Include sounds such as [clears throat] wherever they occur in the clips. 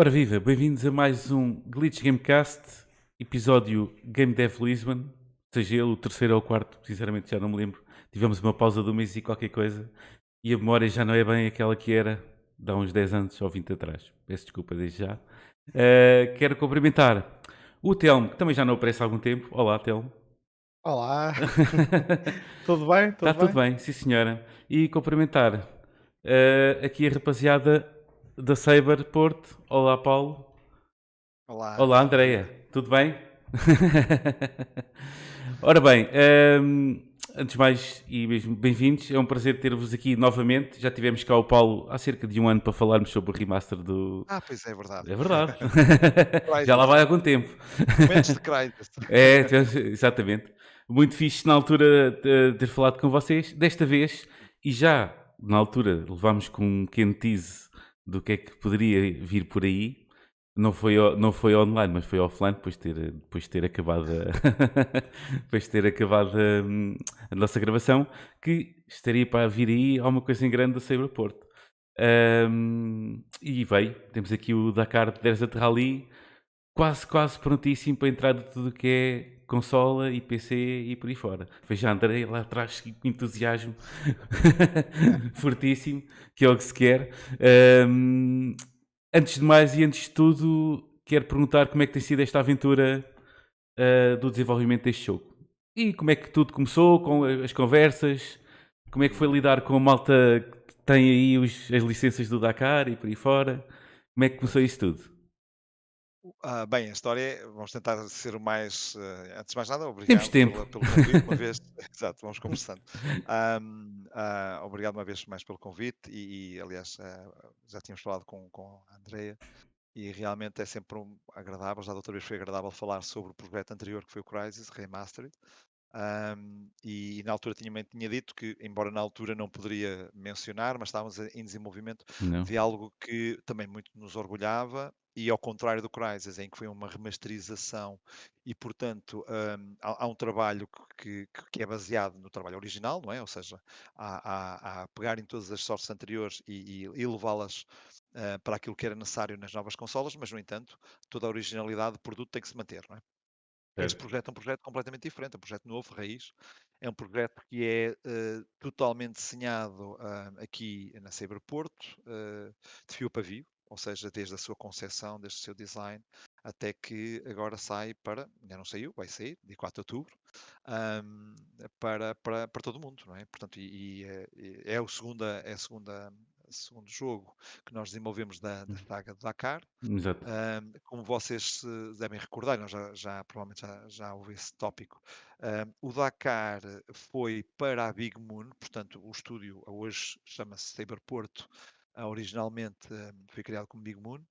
Ora viva, bem-vindos a mais um Glitch Gamecast, episódio Game Dev Lisbon, seja ele o terceiro ou o quarto, sinceramente já não me lembro. Tivemos uma pausa do mês e qualquer coisa, e a memória já não é bem aquela que era de há uns 10 anos ou 20 atrás. Peço desculpa desde já. Uh, quero cumprimentar o Telmo, que também já não aparece há algum tempo. Olá, Telmo. Olá, [laughs] tudo bem? Tudo Está bem? tudo bem, sim senhora. E cumprimentar uh, aqui a rapaziada da Saber Porto. Olá, Paulo. Olá. Olá, Andreia. Tudo bem? [laughs] Ora bem, um, antes de mais e bem-vindos, é um prazer ter-vos aqui novamente. Já tivemos cá o Paulo há cerca de um ano para falarmos sobre o remaster do. Ah, pois é, verdade. É verdade. [laughs] [laughs] Já lá vai há algum tempo. Momentos de é, exatamente. Muito fixe na altura de ter falado com vocês. Desta vez, e já na altura levámos com um pequeno tease do que é que poderia vir por aí. Não foi, não foi online, mas foi offline, depois de ter, depois de ter acabado, a, [laughs] depois de ter acabado a, hum, a, nossa gravação, que estaria para vir aí alguma coisa em grande da Cyberport. Um, e veio, temos aqui o Dakar Desert Rally, quase, quase prontíssimo para entrar de tudo que é consola e PC e por aí fora. Veja, André lá atrás com entusiasmo [laughs] fortíssimo, que é o que se quer. Um, antes de mais e antes de tudo, quero perguntar como é que tem sido esta aventura uh, do desenvolvimento deste jogo. E como é que tudo começou, com as conversas, como é que foi lidar com a malta que tem aí os, as licenças do Dakar e por aí fora. Como é que começou isso tudo? Ah, bem, a história, vamos tentar ser o mais. eh, antes de mais nada, Temos obrigado tempo. pela- pelo convite, uma vez. [laughs] [laughs] Exato, vamos conversando. Ahm, ah, obrigado uma vez mais pelo convite e, e, aliás, ah, já tínhamos falado com, com a Andrea e realmente é sempre um agradável. Já da outra vez foi agradável falar sobre o projeto anterior que foi o Crisis Remastered. E, na altura tinha, tinha dito que, embora na altura não poderia mencionar, mas estávamos em desenvolvimento não. de algo que também muito nos orgulhava, e ao contrário do Crysis, em que foi uma remasterização, e portanto um, há, há, um trabalho que, que, é baseado no trabalho original, não é? Ou seja, a, a, a pegar em todas as sortes anteriores e, e, e levá-las uh, para aquilo que era necessário nas novas consolas, mas no entanto, toda a originalidade do produto tem que se manter, não é? Este projeto é um projeto completamente diferente, é um projeto novo, raiz. É um projeto que é uh, totalmente desenhado uh, aqui na Cyberporto, uh, de fio para fio, ou seja, desde a sua concepção, desde o seu design, até que agora sai para, ainda não saiu, vai sair, dia 4 de outubro, um, para, para, para todo mundo, não é? Portanto, e, e é, é, o segunda, é a segunda segundo jogo que nós desenvolvemos da, da saga de Dakar. Exato. Um, como vocês se devem recordar, nós já, já provavelmente já, já houve esse tópico, um, o Dakar foi para a Big Moon, portanto o estúdio hoje chama-se Cyberporto, uh, originalmente foi criado como Big Moon,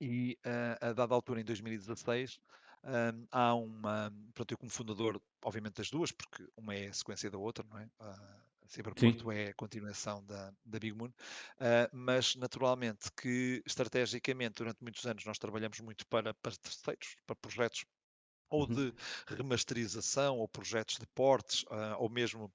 e uh, a dada altura, em 2016, um, há uma. Pronto, eu como fundador, obviamente, das duas, porque uma é a sequência da outra, não é? Uh, a Cyberporto é a continuação da, da Big Moon, uh, mas naturalmente que estrategicamente durante muitos anos nós trabalhamos muito para, para terceiros, para projetos ou uhum. de remasterização, ou projetos de portes, ou mesmo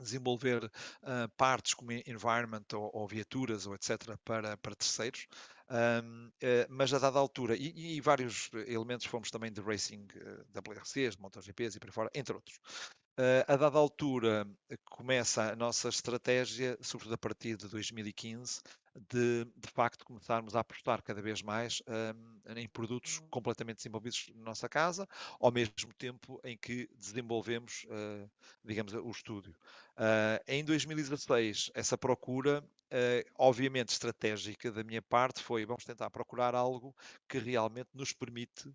desenvolver uh, partes como environment ou, ou, viaturas ou etc para, para terceiros. Um, uh, mas a dada altura, e, e, vários elementos fomos também de racing uh, WRCs, de MotoGPs e por aí fora, entre outros. Uh, a dada altura começa a nossa estratégia, sobretudo a partir de 2015, de, de facto começarmos a apostar cada vez mais um, em produtos completamente desenvolvidos na nossa casa, ao mesmo tempo em que desenvolvemos, uh, digamos, o estúdio. Uh, em 2016, essa procura, obviamente estratégica da minha parte, foi vamos tentar procurar algo que realmente nos permite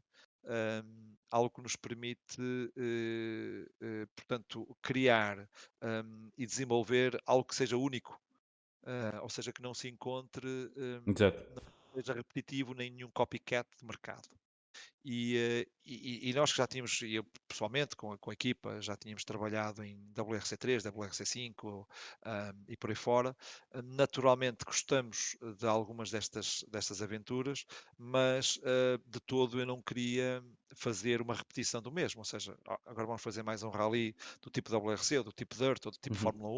um, algo que nos permite, uh, uh, portanto, criar um, e desenvolver algo que seja único, uh, ou seja, que não se encontre, um, não seja repetitivo nem nenhum copycat de mercado. E, e, e, nós que já tínhamos, eu pessoalmente com a, com a, equipa, já tínhamos trabalhado em WRC3, WRC5 um, e por aí fora, naturalmente gostamos de algumas destas, destas aventuras, mas uh, de todo eu não queria fazer uma repetição do mesmo, ou seja, agora vamos fazer mais um rally do tipo WRC, ou do tipo Dirt, ou do tipo uhum. Fórmula 1,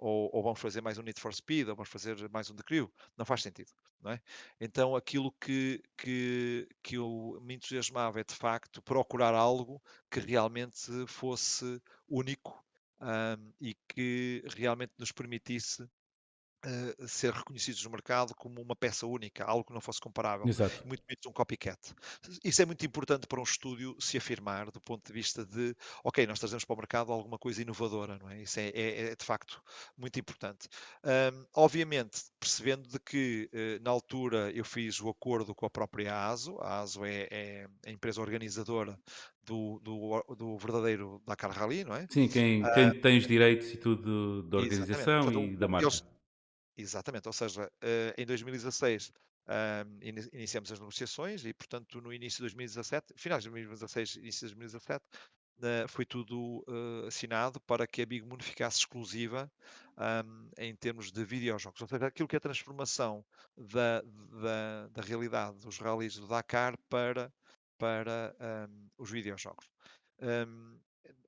ou, ou, vamos fazer mais um Need for Speed, ou vamos fazer mais um The Crew. Não faz sentido. Não é? Então aquilo que, que, que eu me entusiasmava é de facto procurar algo que realmente fosse único um, e que realmente nos permitisse uh, ser reconhecidos no mercado como uma peça única, algo que não fosse comparável, Exato. muito menos um copycat. Isso é muito importante para um estúdio se afirmar do ponto de vista de, ok, nós trazemos para o mercado alguma coisa inovadora, não é? Isso é, é, é de facto muito importante. Um, obviamente, percebendo de que uh, na altura eu fiz o acordo com a própria ASO, a ASO é, é a empresa organizadora do, do, do, verdadeiro Dakar Rally, não é? Sim, quem, quem tem os direitos e tudo da organização e da marca. Eles, Exatamente, ou seja, eh, em 2016 iniciamos as negociações e, portanto, no início de 2017, finais de 2016, início de 2017, eh, foi tudo uh, assinado para que a Big Moon ficasse exclusiva um, em termos de videojogos. Ou seja, aquilo que é a transformação da, da, da realidade dos rallies do Dakar para, para um, os videojogos.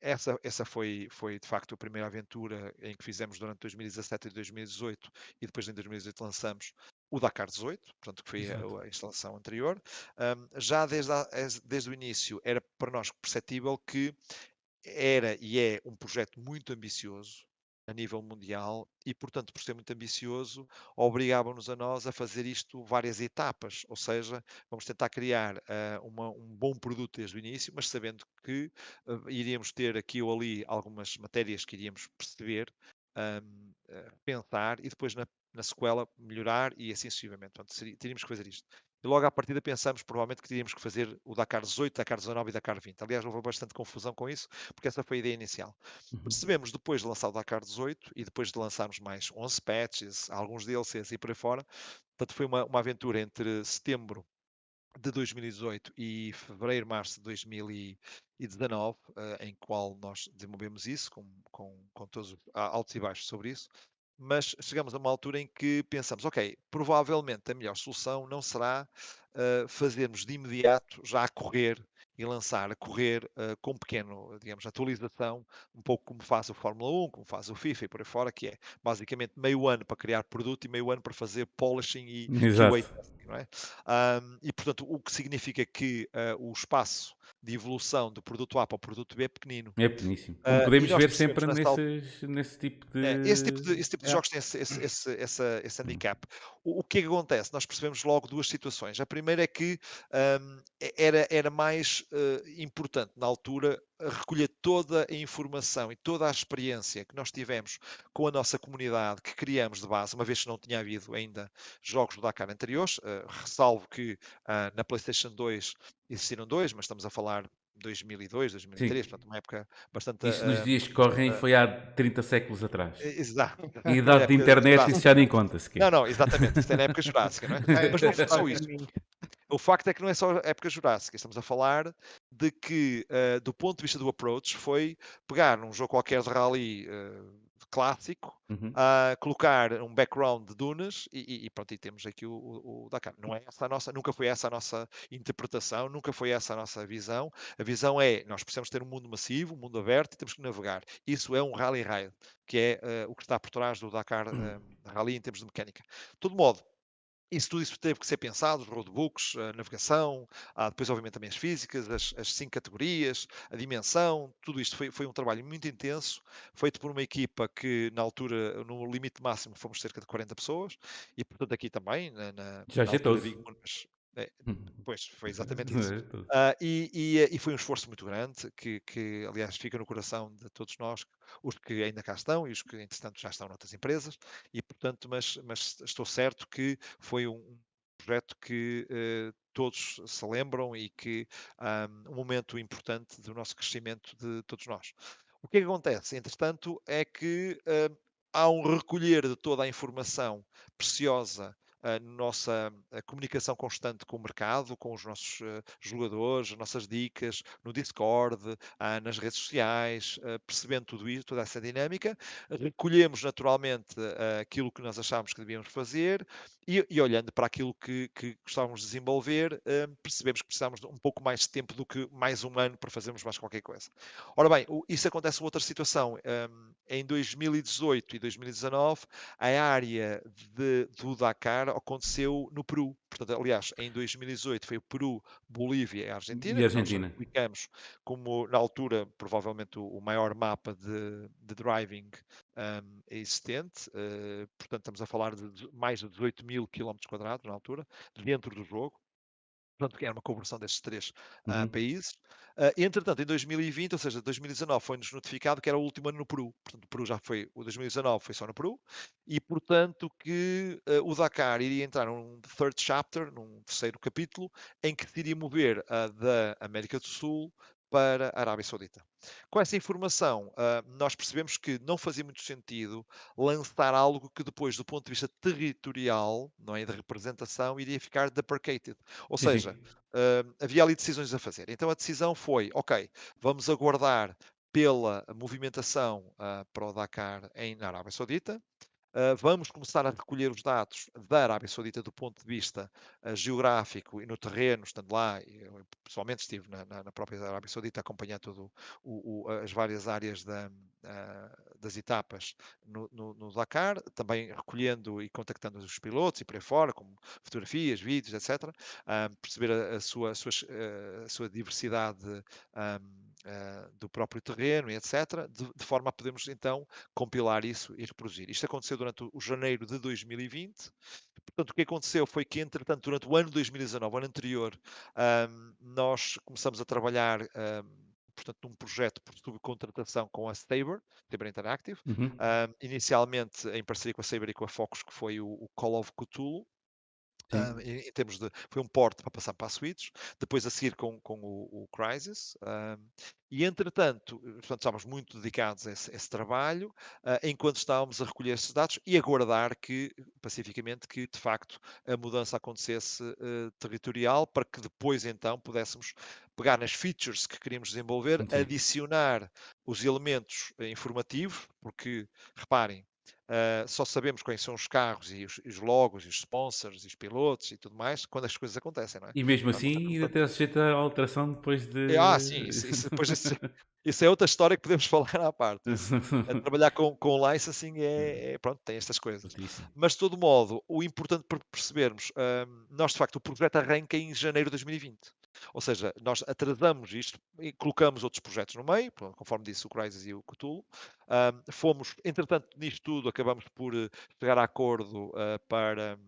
Essa, essa foi, foi de facto a primeira aventura em que fizemos durante 2017 e 2018 e depois em 2018 lançamos o Dakar 18, portanto que foi a, a, instalação anterior. Um, já desde, a, desde o início era para nós perceptível que era e é um projeto muito ambicioso, a nível mundial e, portanto, por ser muito ambicioso, obrigavam-nos a nós a fazer isto várias etapas, ou seja, vamos tentar criar uh, uma, um bom produto desde o início, mas sabendo que uh, iríamos ter aqui ou ali algumas matérias que iríamos perceber, um, uh, eh, pensar e depois na, na sequela melhorar e assim sucessivamente. Portanto, teríamos que fazer isto. E logo à partida pensamos provavelmente que teríamos que fazer o Dakar 18, Dakar 19 e Dakar 20. Aliás, houve bastante confusão com isso, porque essa foi a ideia inicial. Uhum. Percebemos depois de lançar o Dakar 18 e depois de lançarmos mais 11 patches, alguns DLCs e por aí fora, portanto foi uma, uma aventura entre setembro de 2018 e fevereiro, março de 2019, uh, eh, em qual nós desenvolvemos isso, com, com, com todos os altos e baixos sobre isso mas chegamos a uma altura em que pensamos, ok, provavelmente a melhor solução não será uh, fazermos de imediato, já a correr e lançar a correr uh, com pequeno, digamos, atualização, um pouco como faz o Fórmula 1, como faz o FIFA e por aí fora, que é basicamente meio ano para criar produto e meio ano para fazer polishing e [laughs] QA testing, não é? Um, e portanto, o que significa que uh, o espaço de evolução do produto A para o produto B é pequenino. É pequeníssimo. Como uh, podemos ver sempre nesses, nesse tipo de. É, esse tipo de, esse tipo de é. jogos tem esse, esse, esse, esse, esse handicap. O, o, que é que acontece? Nós percebemos logo duas situações. A primeira é que um, era, era mais uh, importante na altura recolher toda a informação e toda a experiência que nós tivemos com a nossa comunidade que criamos de base, uma vez que não tinha havido ainda jogos do Dakar anteriores, uh, ressalvo que uh, na PlayStation 2 existiram dois, mas estamos a falar 2002, 2003, Sim. portanto, uma época bastante. Isso nos uh, dias que correm uh, foi há 30 séculos atrás. Exato. E idade [laughs] de internet, isso já nem conta sequer. Não, não, exatamente, isso é na época jurássica, não é? [laughs] Mas não foi só isso. O facto é que não é só época jurássica, estamos a falar de que, uh, do ponto de vista do approach, foi pegar num jogo qualquer de rally clássico, uhum. uh, colocar um background de dunas e, e, pronto, e temos aqui o, o, o, Dakar. Não é essa a nossa, nunca foi essa a nossa interpretação, nunca foi essa a nossa visão. A visão é, nós precisamos ter um mundo massivo, um mundo aberto e temos que navegar. Isso é um rally ride, que é uh, o que está por trás do Dakar uh, Rally em termos de mecânica. De todo modo, isso tudo isso teve que ser pensado, os roadbooks, a navegação, ah, depois obviamente também as físicas, as, as, cinco categorias, a dimensão, tudo isto foi, foi um trabalho muito intenso, feito por uma equipa que na altura, no limite máximo, fomos cerca de 40 pessoas, e portanto aqui também, na, na, Já na altura, é, uhum. pois, foi [laughs] exatamente isso. Uh, e, e, e, foi um esforço muito grande, que, que, aliás fica no coração de todos nós, os que ainda cá estão e os que entretanto já estão noutras empresas, e portanto, mas, mas estou certo que foi um projeto que uh, todos se lembram e que um, um momento importante do nosso crescimento de todos nós. O que, é que acontece, entretanto, é que uh, há um recolher de toda a informação preciosa a nossa a comunicação constante com o mercado, com os nossos uh, jogadores, as nossas dicas, no Discord, uh, nas redes sociais, uh, percebendo tudo isso, toda essa dinâmica, recolhemos naturalmente aquilo que nós achámos que devíamos fazer e, e olhando para aquilo que, que gostávamos de desenvolver, percebemos que precisávamos de um pouco mais de tempo do que mais um ano para fazermos mais qualquer coisa. Ora bem, isso acontece outra situação. Um, em 2018 e 2019, a área de, do Dakar aconteceu no Peru. Portanto, aliás, em 2018 foi o Peru, Bolívia e Argentina. E Argentina. Nós ficamos como, na altura, provavelmente o, o maior mapa de, de driving um, existente. Uh, portanto, estamos a falar de mais de 18 mil quilómetros quadrados na altura, dentro do jogo portanto, que era uma conversão destes três uh, países. Uh, entretanto, em 2020, ou seja, 2019, foi-nos notificado que era o último ano no Peru. Portanto, o Peru já foi, o 2019 foi só no Peru, e portanto que uh, o Dakar iria entrar num third chapter, num terceiro capítulo, em que se iria mover da América do Sul para a Arábia Saudita. Com essa informação, uh, nós percebemos que não fazia muito sentido lançar algo que depois, do ponto de vista territorial, não é, de representação, iria ficar deprecated. Ou Sim, seja, uh, havia ali decisões a fazer. Então a decisão foi, ok, vamos aguardar pela movimentação uh, para o Dakar em na Arábia Saudita, Uh, vamos começar a recolher os dados da Arábia Saudita do ponto de vista uh, geográfico e no terreno, estando lá, eu pessoalmente estive na, na, na própria Arábia Saudita a acompanhar todo o, o, as várias áreas da, uh, das etapas no, no, no, Dakar, também recolhendo e contactando os pilotos e por aí fora, como fotografias, vídeos, etc., perceber a, a, sua, a, sua, a sua diversidade um, uh, do próprio terreno etc., de, de, forma a podermos então compilar isso e reproduzir. Isto aconteceu durante o janeiro de 2020. Portanto, o que aconteceu foi que, entretanto, durante o ano de 2019, o ano anterior, um, nós começamos a trabalhar. Um, portanto, num projeto por subcontratação com a Saber, Saber Interactive, uhum. um, inicialmente em parceria com a Saber e com a Focus, que foi o, o Call of Cthulhu, um, em, em, termos de. Foi um porte para passar para a Switch, depois a seguir com, com o, o Crysis, um, e entretanto, portanto, estávamos muito dedicados a esse, a esse trabalho, uh, enquanto estávamos a recolher esses dados e aguardar que, pacificamente, que de facto a mudança acontecesse uh, territorial, para que depois então pudéssemos pegar nas features que queríamos desenvolver, adicionar os elementos uh, informativos, porque reparem, Uh, só sabemos quais são os carros e os, os, logos e os sponsors e os pilotos e tudo mais quando as coisas acontecem, não é? E mesmo assim ainda tem sujeito a alteração depois de... Ah, sim, isso, isso, depois, isso, [laughs] isso, é outra história que podemos [laughs] falar à parte. a [laughs] trabalhar com, com licensing é, é, pronto, tem estas coisas. Mas de todo modo, o importante para percebermos, um, nós de facto o projeto arranca em janeiro de 2020. Ou seja, nós atrasamos isto e colocamos outros projetos no meio, conforme disse o Crysis e o Cthulhu. Uh, fomos, entretanto, nisto tudo, acabamos por eh, chegar a acordo uh, para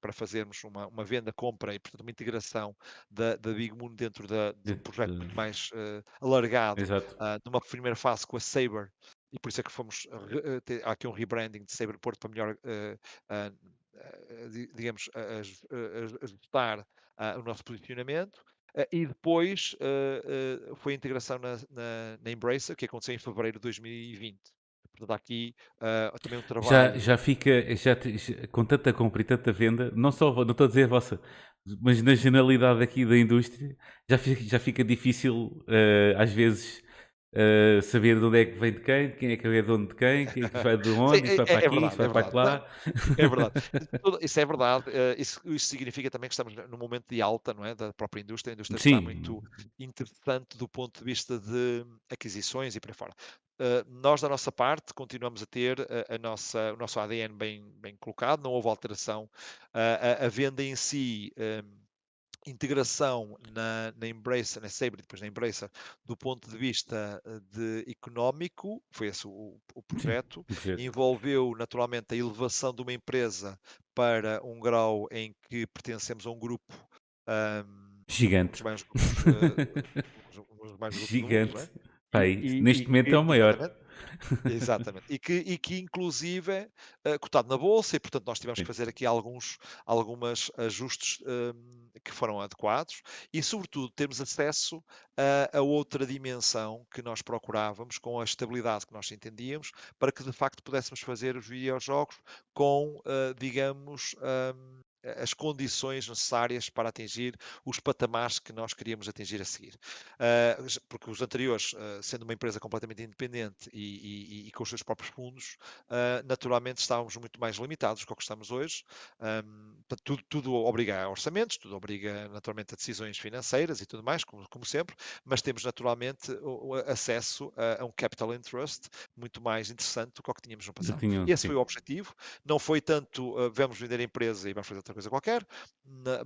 para fazermos uma, uma venda, compra e, portanto, uma integração da, da Big Moon dentro da, de um projeto muito mais uh, alargado, uh, numa primeira fase com a Saber, e por isso é que fomos, uh, ter, há aqui um rebranding de Saber Porto para melhor, digamos, ajustar o nosso posicionamento. Uh, e depois uh, uh, foi a integração na, na, na Embracer, que aconteceu em fevereiro de 2020. Portanto, aqui também um trabalho. Já, já fica, já, já, com tanta compra e tanta venda, não só, não estou a dizer a vossa, mas na generalidade aqui da indústria, já fica, já fica difícil, às vezes, Uh, saber de onde é que vem de quem, quem é que é dono de quem, quem é que vai de [laughs] onde, Sim, vai é, para é aqui, verdade, vai é para lá. É verdade. [laughs] Isso é verdade. Uh, isso, isso, significa também que estamos num momento de alta não é? da própria indústria. A indústria Sim. está muito interessante do ponto de vista de aquisições e para fora. Uh, nós, da nossa parte, continuamos a ter a, a, nossa, o nosso ADN bem, bem colocado, não houve alteração. A, a, venda em si integração na, na Embracer, na Sabre, depois na Embracer, do ponto de vista eh, de económico, foi esse o, o projeto, Sim, envolveu naturalmente a elevação de uma empresa para um grau em que pertencemos a um grupo um, gigante. Mais, uh, mais gigante. Mundo, é? Pai, e, neste e, momento e, é o maior. Exatamente. Exatamente. E que, e que inclusive é cotado na bolsa, e portanto nós tivemos Sim. que fazer aqui alguns algumas ajustes um, que foram adequados e, sobretudo, termos acesso a, a, outra dimensão que nós procurávamos, com a estabilidade que nós entendíamos, para que de facto pudéssemos fazer os videojogos com, uh, digamos, um, as condições necessárias para atingir os patamares que nós queríamos atingir a seguir. Uh, porque os anteriores, uh, sendo uma empresa completamente independente e, e, e com os seus próprios fundos, uh, naturalmente estávamos muito mais limitados do que estamos hoje. Um, tudo, tudo, obriga a orçamentos, tudo obriga naturalmente a decisões financeiras e tudo mais, como, como sempre, mas temos naturalmente o, o acesso a, a, um capital interest muito mais interessante do que o que tínhamos no passado. Tinha, e esse sim. foi o objetivo. Não foi tanto vamos vender a empresa e vamos fazer outra coisa qualquer,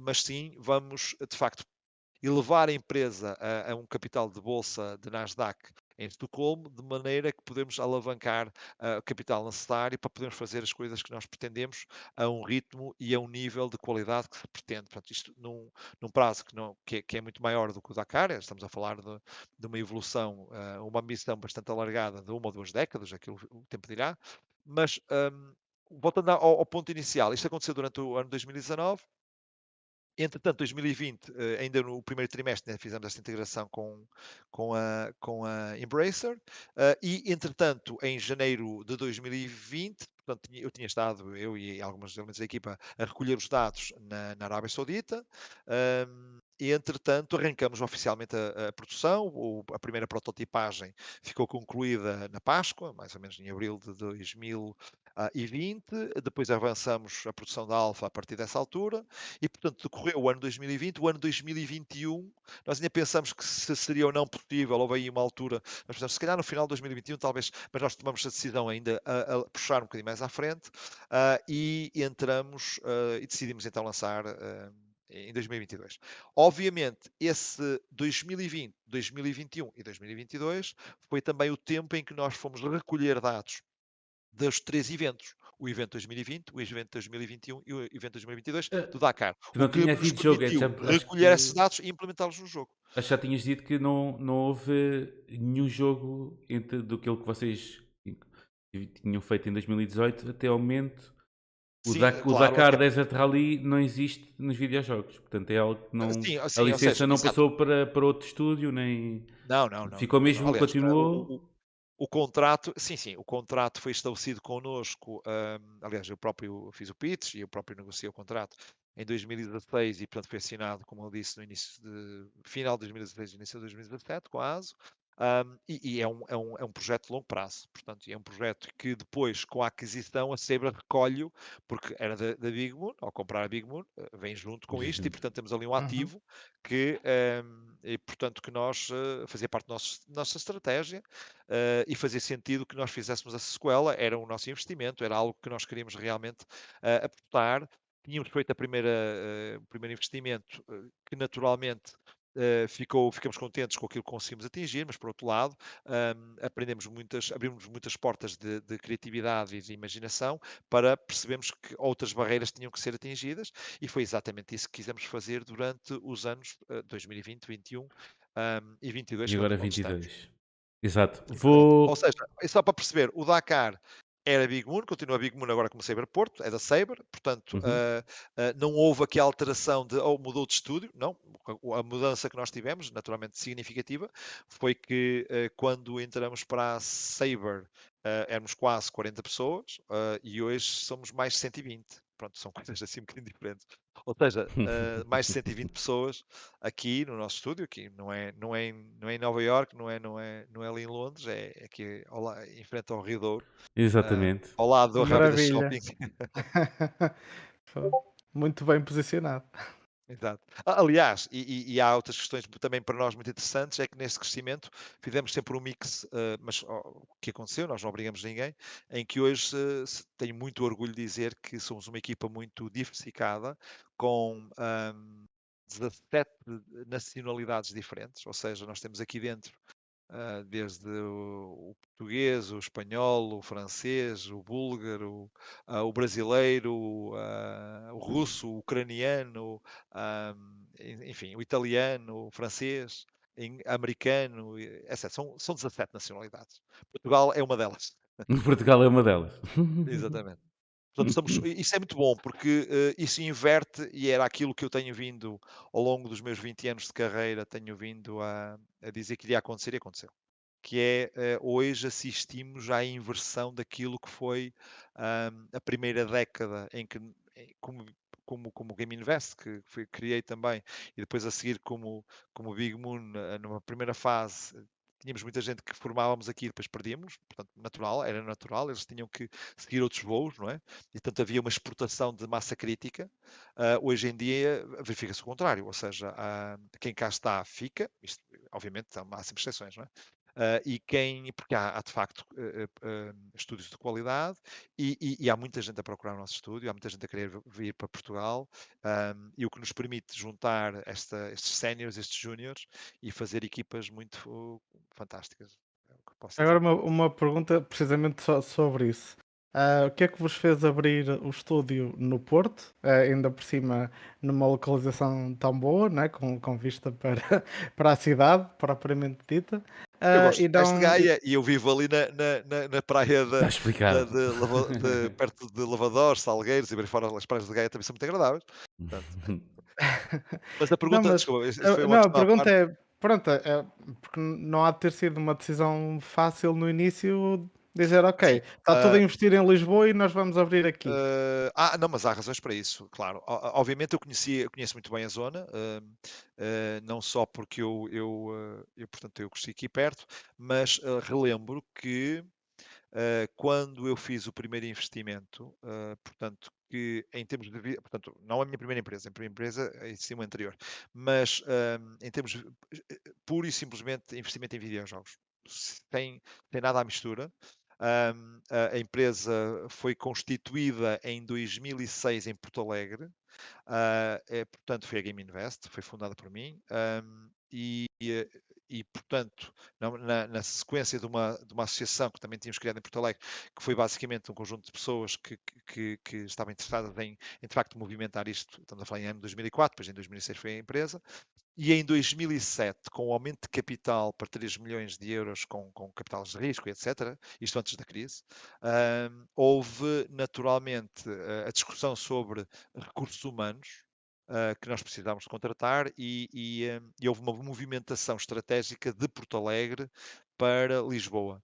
mas sim vamos, de facto, elevar a empresa a, a um capital de bolsa de Nasdaq em Estocolmo, de maneira que podemos alavancar uh, o capital necessário para podermos fazer as coisas que nós pretendemos a um ritmo e a um nível de qualidade que se pretende. Portanto, isto num, num prazo que, não, que, é, que, é, muito maior do que o Dakar, estamos a falar de, de uma evolução, uh, uma missão bastante alargada de uma ou duas décadas, aquilo o tempo dirá, mas um, voltando ao, ao, ponto inicial, isto aconteceu durante o ano 2019. Entretanto, 2020, eh, ainda no primeiro trimestre, né, fizemos esta integração com, com, a, com a Embracer, uh, e entretanto, em janeiro de 2020, portanto, eu tinha estado, eu e alguns elementos da equipa, a recolher os dados na, na Arábia Saudita, um, e entretanto arrancamos oficialmente a, a produção, a primeira prototipagem ficou concluída na Páscoa, mais ou menos em abril de 2020, uh, e 20, depois avançamos a produção da Alfa a partir dessa altura, e portanto decorreu o ano 2020, o ano 2021, nós ainda pensamos que se seria ou não possível, houve aí uma altura, mas portanto, se calhar no final de 2021 talvez, mas nós tomamos a decisão ainda a, a puxar um bocadinho mais à frente, uh, e entramos uh, e decidimos então lançar em 2022. Obviamente, esse 2020, 2021 e 2022 foi também o tempo em que nós fomos recolher dados dos três eventos. O evento 2020, o evento 2021 e o evento 2022 uh, do Dakar. Não tinha havido jogo, é, recolher que... esses dados e implementá-los no jogo. Acho que já tinhas dito que não, não houve nenhum jogo entre do que vocês tinham feito em 2018 até ao momento. O, Sim, da, claro, o Dakar é... Desert Rally não existe nos videojogos, portanto é algo que não. Sim, a licença seja, não passou para, para outro estúdio, nem. Não, não, não. Ficou mesmo, Aliás, continuou. O, o contrato, sim, sim, o contrato foi estabelecido connosco. Um, aliás, eu próprio fiz o pitch e eu próprio negociei o contrato em 2016 e, portanto, foi assinado, como eu disse, no início de final de 2016 início de 2017 com a ASO. Um, e, e é, um, é, um, é um projeto de longo prazo, portanto, é um projeto que depois, com a aquisição, a Sebra recolhe, porque era da, da Big Moon, ao comprar a Big Moon, eh, vem junto com isto, e portanto temos ali um uhum. ativo uhum. que, um, e, portanto, que nós uh, fazia parte da nossa estratégia uh, e fazia sentido que nós fizéssemos a sequela, era o nosso investimento, era algo que nós queríamos realmente uh, aportar. Tínhamos feito a primeira, o primeiro investimento, que naturalmente Uh, ficou, ficamos contentes com aquilo que conseguimos atingir, mas por outro lado, um, aprendemos muitas, abrimos muitas portas de, de, criatividade e de imaginação para percebermos que outras barreiras tinham que ser atingidas e foi exatamente isso que quisemos fazer durante os anos uh, 2020, 2021 um, e 22. E agora 22. Exato. Vou... Ou seja, é só para perceber, o Dakar era Big Moon, continua Big Moon agora como Saber Porto, é da Saber, portanto uhum. uh, uh, não houve aqui a alteração de ou mudou de estúdio, não. A mudança que nós tivemos, naturalmente significativa, foi que uh, quando entramos para a Saber éramos quase 40 pessoas e hoje somos mais de 120. Pronto, são [laughs] coisas assim um bocadinho diferentes. Ou seja, uh, [laughs] mais de 120 pessoas aqui no nosso estúdio, aqui não é, não é, não é em Nova York, não é, não é, não é ali em Londres, é aqui ao la, em frente ao Rio Douro. Exatamente. Uh, ao lado do Maravilha. Shopping. [laughs] Muito bem posicionado. Exato. Aliás, e, e, há outras questões também para nós muito interessantes, é que neste crescimento fizemos sempre um mix, uh, mas oh, o que aconteceu, nós não obrigamos ninguém, em que hoje uh, tenho muito orgulho de dizer que somos uma equipa muito diversificada, com um, 17 nacionalidades diferentes, ou seja, nós temos aqui dentro Uh, desde o, o, português, o espanhol, o francês, o búlgaro, uh, o brasileiro, uh, o russo, o ucraniano, enfim, o italiano, o francês, americano, etc. São, são 17 nacionalidades. Portugal é uma delas. [laughs] Portugal é uma delas. Exatamente. Portanto, estamos, isso é muito bom, porque uh, isso inverte, e era aquilo que eu tenho vindo ao longo dos meus 20 anos de carreira, tenho vindo a, a dizer que iria acontecer e aconteceu. Que é, uh, hoje assistimos à inversão daquilo que foi uh, a primeira década em que, como, como, como Game Invest, que fui, criei também, e depois a seguir como, como Big Moon, eh, numa primeira fase, tínhamos muita gente que formávamos aqui e depois perdíamos, portanto, natural, era natural, eles tinham que seguir outros voos, não é? E, portanto, havia uma exportação de massa crítica. Uh, hoje em dia verifica-se o contrário, ou seja, uh, quem cá está fica, isto, obviamente há sempre exceções, não é? Uh, e quem, porque há, há de facto uh, uh, estúdios de qualidade e, e, e, há muita gente a procurar o nosso estúdio, há muita gente a querer vir para Portugal um, e o que nos permite juntar esta, estes séniores, estes júniores e fazer equipas muito fantásticas. É Agora uma, uma, pergunta precisamente so, sobre isso. Uh, o que é que vos fez abrir o estúdio no Porto, ainda por cima numa localização tão boa, né? com, com vista para, [laughs] para a cidade, propriamente dita? Eu gosto e não... de Gaia e eu vivo ali na, na, na praia da, da, de, de, [laughs] perto de Lavadores, Salgueiros e bem fora as praias de Gaia também são muito agradáveis. [laughs] mas a pergunta, não, mas, desculpa, não, a pergunta é, pronto, é, porque não há de ter sido uma decisão fácil no início Dizer, ok, está tudo a investir em Lisboa e nós vamos abrir aqui. Uh, ah, não, mas há razões para isso, claro. Obviamente eu, conheci, eu conheço muito bem a zona, uh, uh, não só porque eu, eu, eu, portanto, eu cresci aqui perto, mas relembro que quando eu fiz o primeiro investimento, portanto, que em termos de, portanto, não a minha primeira empresa, a primeira empresa existia uma anterior, mas em termos de, puro e simplesmente investimento em videojogos, sem, sem nada à mistura, a, empresa foi constituída em 2006 em Porto Alegre, uh, é, portanto foi a Game Invest, foi fundada por mim, e, e, portanto, na, na, sequência de uma, de uma associação que também tínhamos criado em Porto Alegre, que foi basicamente um conjunto de pessoas que, que, que estavam interessadas em, em, de facto, movimentar isto, estamos a falar em ano 2004, depois em 2006 foi a empresa, e em 2007, com o aumento de capital para 3 milhões de euros com, com capitais de risco, etc., isto antes da crise, um, houve naturalmente a discussão sobre recursos humanos, uh, que nós precisávamos contratar e, e, um, e, houve uma movimentação estratégica de Porto Alegre para Lisboa.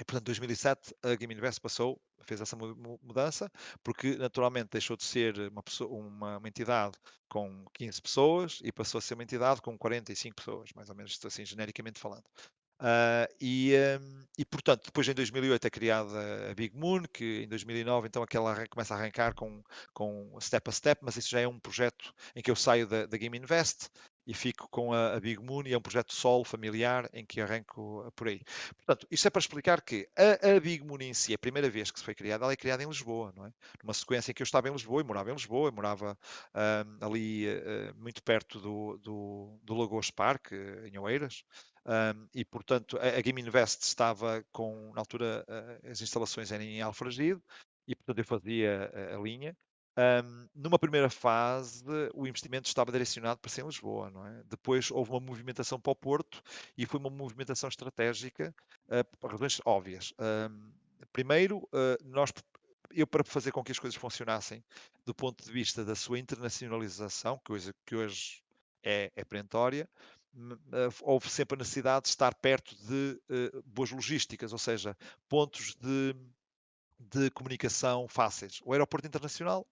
E, portanto, em 2007 a Game Invest passou, fez essa mudança, porque naturalmente deixou de ser uma, pessoa, uma, uma, entidade com 15 pessoas e passou a ser uma entidade com 45 pessoas, mais ou menos assim, genericamente falando. Uh, e, um, e, portanto, depois em 2008 é criada a Big Moon, que em 2009 então aquela começa a arrancar com, com step a step, mas isso já é um projeto em que eu saio da, da Game Invest e fico com a, a, Big Moon e é um projeto solo, familiar, em que arranco por aí. Portanto, isto é para explicar que a, a, Big Moon em si, a primeira vez que se foi criada, ela é criada em Lisboa, não é? Numa sequência em que eu estava em Lisboa e morava em Lisboa, eu morava um, ali uh, muito perto do, do, do Lagos Park, em Oeiras, um, e portanto a, a, Game Invest estava com, na altura, uh, as instalações eram em Alfragide, e portanto eu fazia a, a linha, um, numa primeira fase, o investimento estava direcionado para ser em Lisboa, não é? Depois houve uma movimentação para o Porto e foi uma movimentação estratégica uh, por razões óbvias. Um, primeiro, uh, nós, eu para fazer com que as coisas funcionassem do ponto de vista da sua internacionalização, coisa que hoje é, é perentória, uh, houve sempre a necessidade de estar perto de boas logísticas, ou seja, pontos de de comunicação fáceis. O aeroporto internacional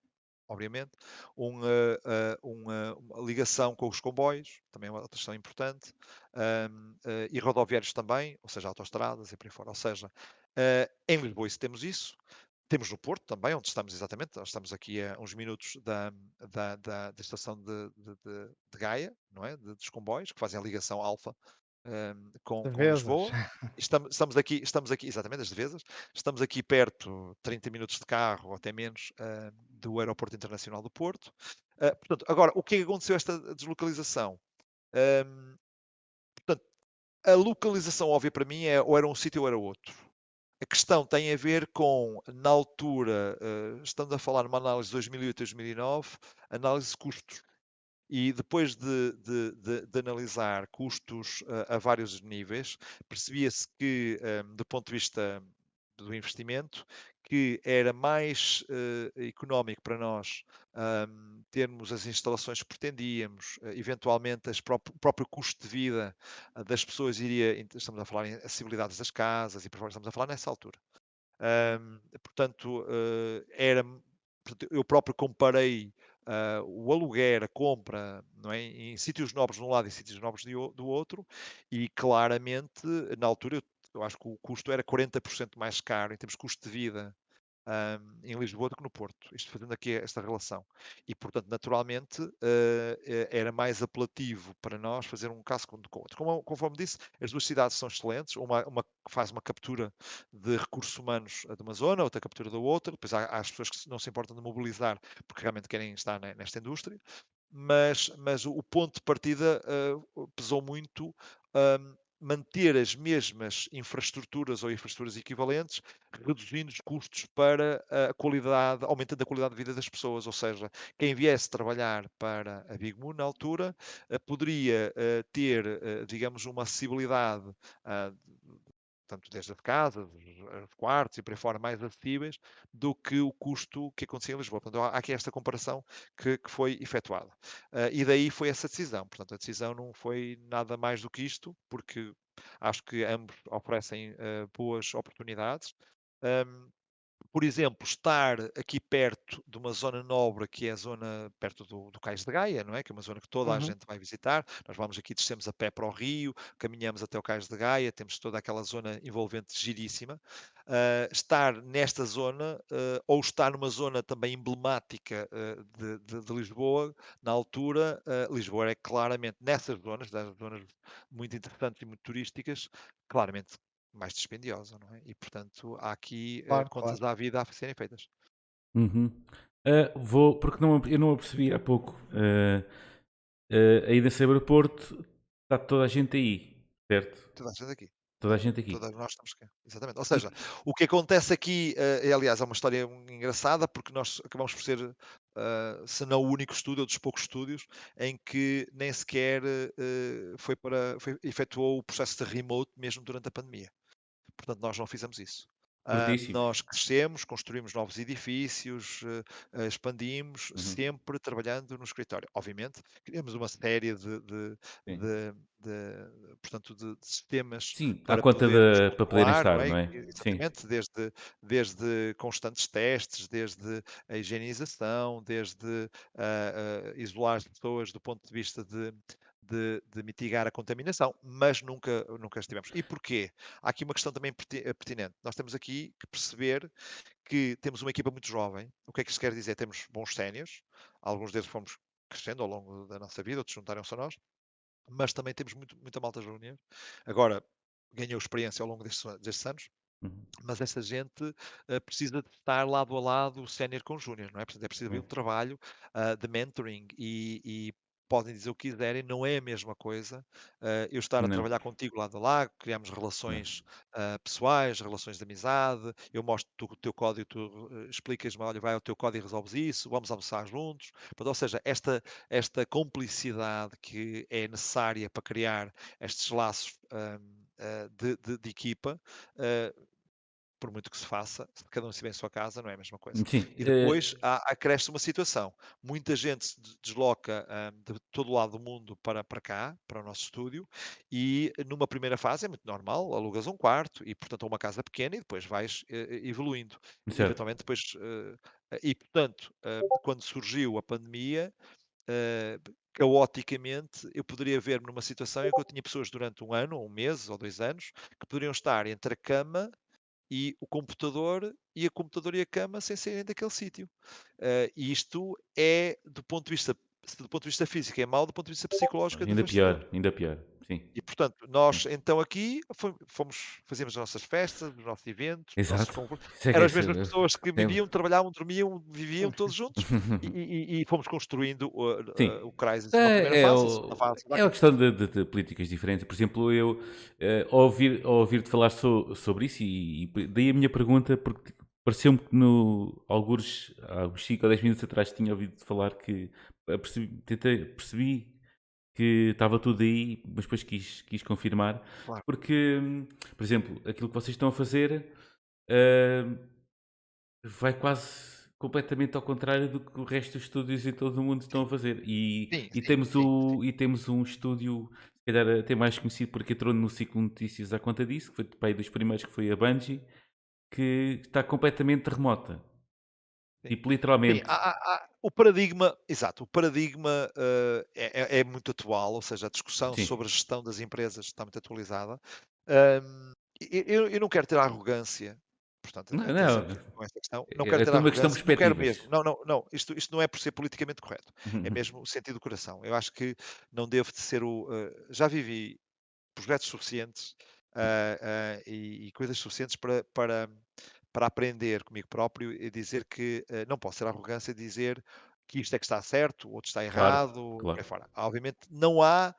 obviamente, um, uh, uh, uma, ligação com os comboios, também é uma questão importante, um, uh, e rodoviários também, ou seja, autoestradas e por aí fora. Ou seja, em Lisboa isso temos isso, temos no Porto também, onde estamos exatamente, nós estamos aqui a uns minutos da, da, da, da estação de, de, de, de, Gaia, não é? De, dos comboios, que fazem a ligação alfa um, com, com Lisboa. Estamos, estamos, aqui, estamos aqui, exatamente, as devesas, estamos aqui perto, 30 minutos de carro, ou até menos, uh, do Aeroporto Internacional do Porto. Uh, portanto, agora, o que é que aconteceu esta deslocalização? Um, portanto, a localização óbvia para mim é ou era um sítio ou era outro. A questão tem a ver com, na altura, uh, estamos a falar numa análise de 2008-2009, análise de custos. E depois de, de, de, de analisar custos uh, a vários níveis, percebia-se que, um, ehm, do ponto de vista do investimento, que era mais uh, económico para nós um, ehm, termos as instalações que pretendíamos, uh, eventualmente o próprio custo de vida uh, das pessoas iria, estamos a falar em acessibilidades das casas e por estamos a falar nessa altura. Um, ehm, portanto, era, eu próprio comparei uh, o aluguer, a compra, é? em sítios nobres de um lado e sítios nobres do outro, e claramente, na altura, eu, eu acho que o custo era 40% mais caro em termos de custo de vida um, em Lisboa do que no Porto. Isto fazendo aqui esta relação. E, portanto, naturalmente, uh, era mais apelativo para nós fazer um caso com o outro. Como, conforme disse, as duas cidades são excelentes. Uma, uma faz uma captura de recursos humanos de uma zona, outra captura da outra. Depois há, há as pessoas que não se importam de mobilizar porque realmente querem estar nesta indústria. Mas, mas o ponto de partida uh, pesou muito um, manter as mesmas infraestruturas ou infraestruturas equivalentes, reduzindo os custos para a qualidade, aumentando a qualidade de vida das pessoas. Ou seja, quem viesse trabalhar para a Big Moon na altura eh, poderia eh, ter, eh, digamos, uma acessibilidade ah, tanto desde as casas, os quartos e por aí fora, mais acessíveis do que o custo que acontecia em Lisboa. Portanto, há aqui esta comparação que, que foi efetuada. Uh, e daí foi essa decisão. Portanto, a decisão não foi nada mais do que isto, porque acho que ambos oferecem uh, boas oportunidades. Um, por exemplo, estar aqui perto de uma zona nobre, que é a zona perto do, do Cais de Gaia, não é? Que é uma zona que toda a Uhum. gente vai visitar. Nós vamos aqui, descemos a pé para o rio, caminhamos até o Cais de Gaia, temos toda aquela zona envolvente giríssima. Uh, estar nesta zona, uh, ou estar numa zona também emblemática uh, de, de, de, Lisboa, na altura, Lisboa é claramente nessas zonas, das zonas muito interessantes e muito turísticas, claramente mais dispendiosa, não é? E portanto há aqui uh, contas claro. da vida a serem feitas. Uhum. Uh, vou, porque não, eu não a percebi há pouco. Uh, uh, aí nesse aeroporto está toda a gente aí, certo? Toda a gente aqui. Toda a gente aqui. Todas nós estamos aqui. Exatamente. Ou seja, o que acontece aqui, uh, aliás, é uma história engraçada, porque nós acabamos por ser, uh, se não o único estúdio, ou dos poucos estúdios, em que nem sequer uh, foi para, foi, efetuou o processo de remote mesmo durante a pandemia. Portanto, nós não fizemos isso. Uh, nós crescemos, construímos novos edifícios, uh, expandimos, uhum. sempre trabalhando no escritório. Obviamente, criamos uma série de, de, de, de portanto, de, sistemas Sim, para, conta poder, para poderem estar, não é? Não é? Exatamente, desde, desde constantes testes, desde a higienização, desde uh, isolar as pessoas do ponto de vista de, de, de, mitigar a contaminação, mas nunca, nunca estivemos. E porquê? Há aqui uma questão também eh, pertinente. Nós temos aqui que perceber que temos uma equipa muito jovem. O que é que isto quer dizer? Temos bons sénios, alguns deles fomos crescendo ao longo da nossa vida, outros juntaram-se a nós, mas também temos muito, muita malta júnior. Agora, ganhou experiência ao longo destes, destes anos, Uhum. Mas essa gente uh, precisa de estar lado a lado, sénior com júnior, não é? Portanto, é preciso haver um trabalho uh, de mentoring e, e, podem dizer o que quiserem, não é a mesma coisa uh, eu estar a não. trabalhar contigo lado a lado, criamos relações uh, pessoais, relações de amizade, eu mostro o teu código, tu uh, explicas-me, olha, vai ao teu código e resolves isso, vamos almoçar juntos. ou seja, esta, esta complicidade que é necessária para criar estes laços de, de, de, equipa, por muito que se faça, se cada um estiver em sua casa, não é a mesma coisa. Sim, e depois é... há, acresce uma situação. Muita gente se desloca de todo lado do mundo para, para cá, para o nosso estúdio, e numa primeira fase é muito normal, alugas um quarto e, portanto, uma casa pequena e depois vais uh, evoluindo. Certo. Eventualmente depois... E, portanto, quando surgiu a pandemia, caoticamente, eu poderia ver-me numa situação em que eu tinha pessoas durante um ano, ou um mês, ou dois anos, que poderiam estar entre a cama e o computador e a computador e a cama sem saírem daquele sítio. Uh, isto é, do ponto de vista do ponto de vista físico é mau, do ponto de vista psicológico é Ainda pior, ainda pior. Sim. E portanto, nós então aqui fomos, fazíamos as nossas festas, os nossos eventos, Exato. Nossos é Eram as mesmas pessoas que viviam, trabalhavam, dormiam, viviam todos juntos [laughs] e, e, e, fomos construindo uh, uh, o Crisis é, é, fase, fase, é uma questão de, de, de, políticas diferentes. Por exemplo, eu uh, ouvir, ouvir-te falar so, sobre isso e, e daí a minha pergunta, porque pareceu-me que no alguns, há uns 5 ou 10 minutos atrás tinha ouvido falar que percebi, tentei, percebi que estava tudo aí, mas depois quis, quis confirmar. Claro. Porque, por exemplo, aquilo que vocês estão a fazer uh, vai quase completamente ao contrário do que o resto dos estúdios em todo o mundo estão a fazer. E, sim, e, sim, temos, sim. O, e temos um estúdio, se calhar até mais conhecido porque entrou no ciclo de notícias à conta disso, que foi pai dos primeiros que foi a Bungie, que está completamente remota. Tipo, literalmente. Há, há, o paradigma, exato, o paradigma uh, é, é, muito atual, ou seja, a discussão Sim. sobre a gestão das empresas está muito atualizada. Um, eu, eu, não quero ter arrogância, portanto, não, não. com esta questão. Não é, quero ter arrogância, questão não quero mesmo. Não, não, não. Isto, isto não é por ser politicamente correto. Uhum. É mesmo o sentido do coração. Eu acho que não devo de ser o. Uh, já vivi projetos suficientes uh, e, e, coisas suficientes para, para para aprender comigo próprio e dizer que uh, não posso ser arrogância dizer que isto é que está certo, outro está errado, claro, claro. fora. Obviamente não há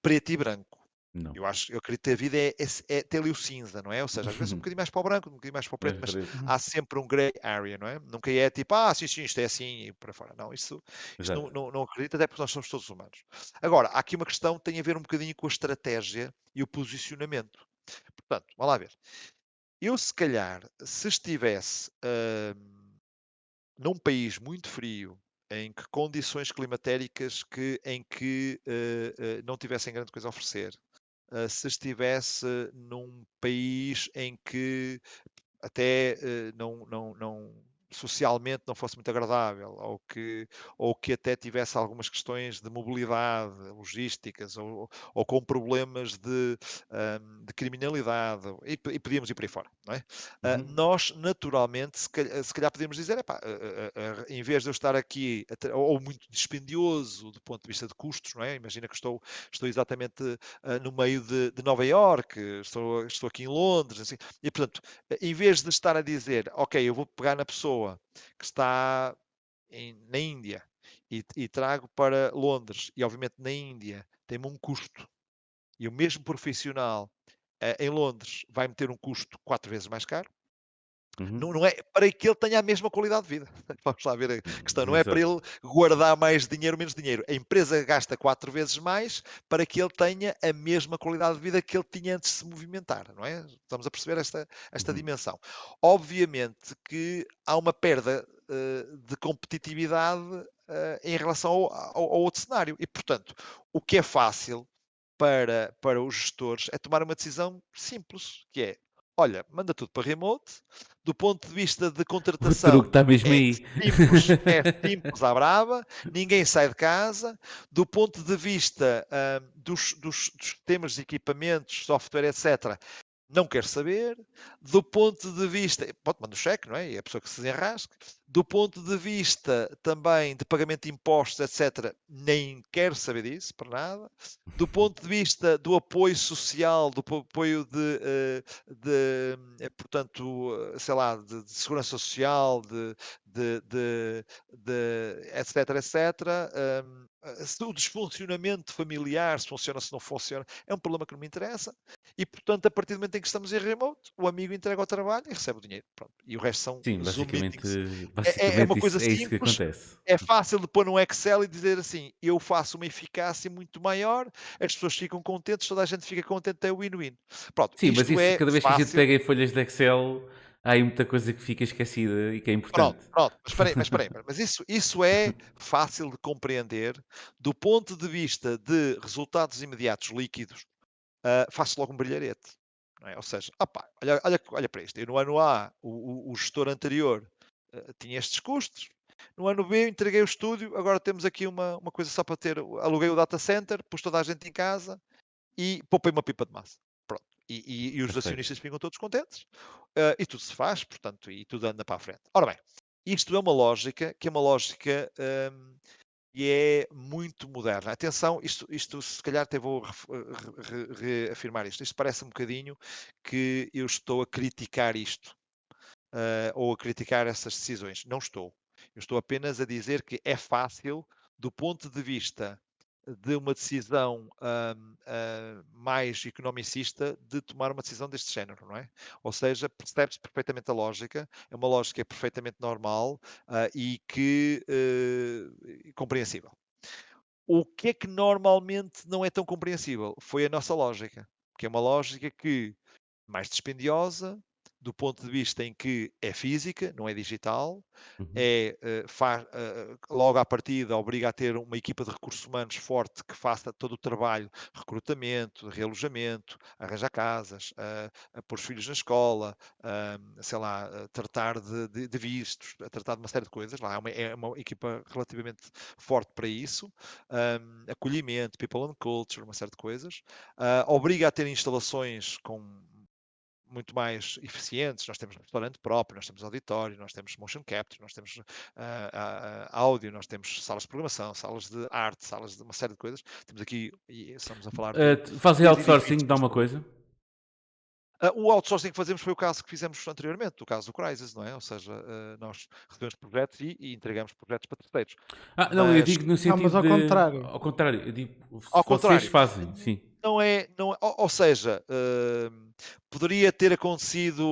preto e branco. Não. Eu acho, eu acredito que a vida é, é, é ter ali o cinza, não é? Ou seja, às vezes um [laughs] bocadinho mais para o branco, um bocadinho mais para o preto, mas há sempre um grey area, não é? Nunca é tipo, ah, sim, sim, isto é assim e para fora. Não, isso, isso não, não, não, acredito, até porque nós somos todos humanos. Agora, há aqui uma questão que tem a ver um bocadinho com a estratégia e o posicionamento. Portanto, vamos lá ver. Eu, se calhar, se estivesse hum, num país muito frio, em que condições climatéricas que, em que uh, uh, não tivessem grande coisa a oferecer, uh, se estivesse num país em que até não, não, não, socialmente não fosse muito agradável, ou que, ou que até tivesse algumas questões de mobilidade, logísticas, ou, ou com problemas de, um, de criminalidade, e, e, podíamos ir por aí fora. Não é? Ah, uhum. Uh, nós, naturalmente, se calhar, se calhar podemos dizer, epá, uh, uh, em vez de eu estar aqui, ou muito dispendioso do ponto de vista de custos, não é? imagina que estou, estou exatamente no meio de, de Nova Iorque, estou, estou aqui em Londres, assim, e portanto, em vez de estar a dizer, ok, eu vou pegar na pessoa pessoa que está em, na Índia e, e, trago para Londres, e obviamente na Índia tem-me um custo, e o mesmo profissional uh, em Londres vai meter um custo quatro vezes mais caro, Uhum. Não, não, é para que ele tenha a mesma qualidade de vida. [laughs] Vamos lá ver a questão. Não é para ele guardar mais dinheiro ou menos dinheiro. A empresa gasta quatro vezes mais para que ele tenha a mesma qualidade de vida que ele tinha antes de se movimentar. Não é? Estamos a perceber esta, esta uhum. dimensão. Obviamente que há uma perda uh, de competitividade uh, em relação ao, ao, ao outro cenário. E, portanto, o que é fácil para, para os gestores é tomar uma decisão simples, que é olha, manda tudo para remote. Do ponto de vista de contratação, o truque está mesmo é aí. Simples, é [laughs] simples à brava, ninguém sai de casa. Do ponto de vista uh, dos, dos, dos temas de equipamentos, software, etc., não quer saber. Do ponto de vista, pode mandar o cheque, não é? E a pessoa que se desenrasque. Do ponto de vista também de pagamento de impostos, etc., nem quer saber disso, para nada. Do ponto de vista do apoio social, do apoio de, eh, de, eh, portanto, eh, sei lá, de, de segurança social, de, de, etc, etc. Um, o desfuncionamento familiar, se funciona, se não funciona, é um problema que não me interessa. E, portanto, a partir do momento em que estamos em remote, o amigo entrega o trabalho e recebe o dinheiro. Pronto. E o resto são Sim, basicamente, basicamente é, é, uma coisa isso, simples. É, isso que acontece. é fácil de pôr no Excel e dizer assim: eu faço uma eficácia muito maior, as pessoas ficam contentes, toda a gente fica contente, é win-win. Pronto. Sim, mas isso, é cada vez fácil. que a gente pega em folhas de Excel há aí muita coisa que fica esquecida e que é importante. Pronto, pronto, mas espera mas, espera aí, mas isso, isso é fácil de compreender do ponto de vista de resultados imediatos líquidos, uh, faço logo um brilharete. É? Ou seja, opa, olha, olha, olha para isto, eu no ano A, o, o, o gestor anterior uh, tinha estes custos, no ano B entreguei o estúdio, agora temos aqui uma, uma coisa só para ter, aluguei o data center, pus toda a gente em casa e poupei uma pipa de massa e, e, e os Perfeito. acionistas ficam todos contentes uh, e tudo se faz, portanto, e tudo anda para a frente. Ora bem, isto é uma lógica que é uma lógica um, e é muito moderna. Atenção, isto, isto se calhar até vou reafirmar isto. Isto parece um bocadinho que eu estou a criticar isto uh, ou a criticar essas decisões. Não estou. Eu estou apenas a dizer que é fácil, do ponto de vista de uma decisão uh, uh, mais economicista de tomar uma decisão deste género, não é? Ou seja, percebe-se perfeitamente a lógica, é uma lógica perfeitamente normal uh, e que compreensível. O que é que normalmente não é tão compreensível? Foi a nossa lógica, que é uma lógica que mais dispendiosa, do ponto de vista em que é física, não é digital, Uhum. é, eh, faz, eh, logo à partida obriga a ter uma equipa de recursos humanos forte que faça todo o trabalho, recrutamento, realojamento, arranjar casas, a pôr os filhos na escola, a, sei lá, tratar de, de- de vistos, tratar de uma série de coisas. Lá é uma, é uma equipa relativamente forte para isso, acolhimento, people and culture, uma série de coisas. Ah, obriga a ter instalações com muito mais eficientes. Nós temos restaurante próprio, nós temos auditório, nós temos motion capture, nós temos ah, ah, áudio, nós temos salas de programação, salas de arte, salas de uma série de coisas. Temos aqui, e estamos a falar Uh, Três outsourcing dá uma coisa? Ah, o outsourcing que fazemos foi o caso que fizemos anteriormente, o caso do Crisis, não é? Ou seja, ah, nós recebemos projetos e, e entregamos projetos para terceiros. Ah, não, eu Mas- digo no sentido mas ao de... contrário. Ao contrário, eu digo, Ao vocês contrário. fazem, sim. Não é, não é- ou, ou seja, hum, poderia ter acontecido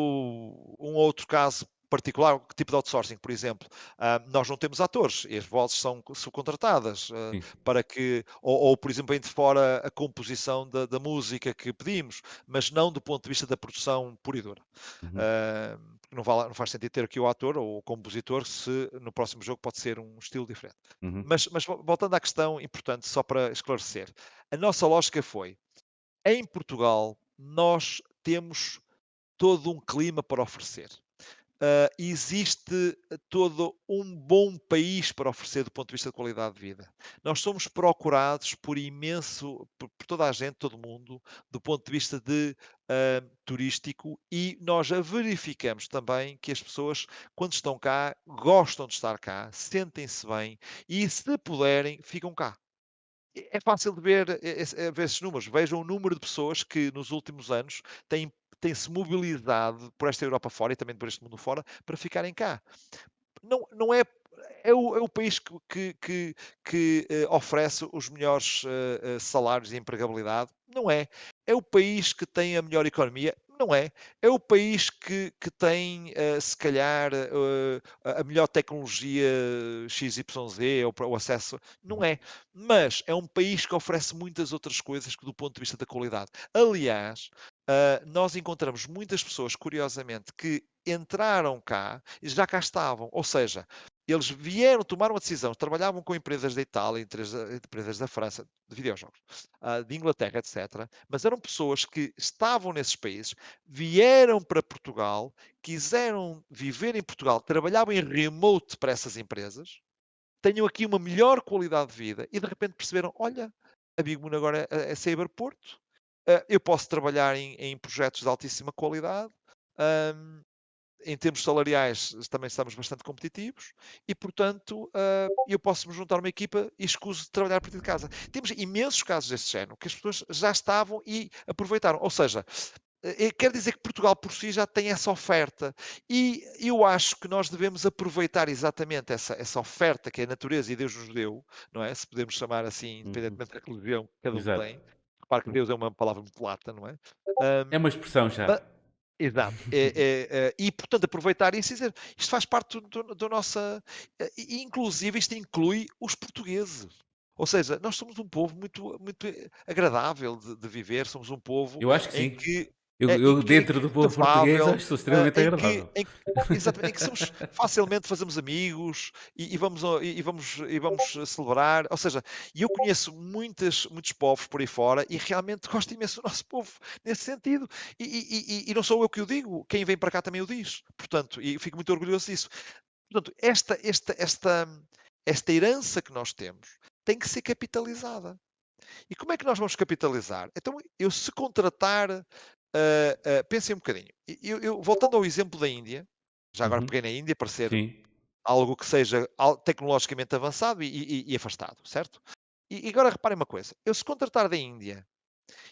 um outro caso particular, que tipo de outsourcing, por exemplo, ah, nós não temos atores as vozes são subcontratadas Sim. para que, ou, ou, por exemplo, de fora a composição da, da música que pedimos, mas não do ponto de vista da produção pura e dura. Uhum. Porque não, vale- não faz sentido ter aqui o ator ou o compositor se no próximo jogo pode ser um estilo diferente. Uhum. Mas, mas vo- voltando à questão importante, só para esclarecer, a nossa lógica foi: em Portugal, nós temos todo um clima para oferecer. Ah, existe todo um bom país para oferecer do ponto de vista de qualidade de vida. Nós somos procurados por imenso, por, por toda a gente, todo mundo, do ponto de vista de ah, turístico e nós verificamos também que as pessoas, quando estão cá, gostam de estar cá, sentem-se bem e, se puderem, ficam cá. É é fácil de ver, eh, ver esses números. Vejam o número de pessoas que nos últimos anos têm, têm se mobilizado por esta Europa fora e também por este mundo fora para ficarem cá. Não, não é. É o, é o país que, que, que, que, eh, oferece os melhores eh, salários e empregabilidade? Não é. É o país que tem a melhor economia? Não é. É o país que, que tem, eh, se calhar, eh, a melhor tecnologia XYZ, ou o acesso? Não é. Mas é um país que oferece muitas outras coisas que do ponto de vista da qualidade. Aliás, ah, nós encontramos muitas pessoas, curiosamente, que entraram cá e já cá estavam. Ou seja, eles vieram, tomaram uma decisão, trabalhavam com empresas da Itália, empresas da França, de videojogos, ah, de Inglaterra, etc. Mas eram pessoas que estavam nesses países, vieram para Portugal, quiseram viver em Portugal, trabalhavam em remote para essas empresas, tenham aqui uma melhor qualidade de vida e de repente perceberam: olha, a Big Moon agora é, é Cyberporto, ah, eu posso trabalhar em, em projetos de altíssima qualidade. ahm, em termos salariais também estamos bastante competitivos e, portanto, ah, eu posso me juntar a uma equipa e escuso de trabalhar a partir de casa. Temos imensos casos desse género, que as pessoas já estavam e aproveitaram. Ou seja, eh, quer dizer que Portugal por si já tem essa oferta e eu acho que nós devemos aproveitar exatamente essa, essa oferta que a natureza e Deus nos deu, não é? Se podemos chamar assim, independentemente da religião que cada um Exato. tem. Repare que Deus é uma palavra muito lata, não é? Ahm, É uma expressão já. Mas- Exato. [laughs] É, é, é, e, portanto, aproveitar isso e dizer, isto faz parte do, do, do nossa... eh, e, Inclusive, isto inclui os portugueses. Ou seja, nós somos um povo muito, muito agradável de, de viver, somos um povo Eu acho que em sim. que Eu, é, eu que- dentro do povo português, acho extremamente em que, agradável. em que- exatamente, em que somos [laughs] facilmente fazemos amigos e, e vamos, e, vamos, e vamos celebrar. Ou seja, eu conheço muitas, muitos povos por aí fora e realmente [laughs] gosto imenso do nosso povo nesse sentido. E, e- e- e não sou eu que o digo, quem vem para cá também o diz. Portanto, e fico muito orgulhoso disso. Portanto, esta, esta, esta, esta herança que nós temos tem que ser capitalizada. E como é que nós vamos capitalizar? Então, eu se contratar, ah, ah, pensem um bocadinho. Eu, eu- voltando ao exemplo da Índia, já agora Uhum. peguei na Índia para ser Sim. algo que seja tecnologicamente avançado e, e- e afastado, certo? E, e agora reparem uma coisa: eu se contratar da Índia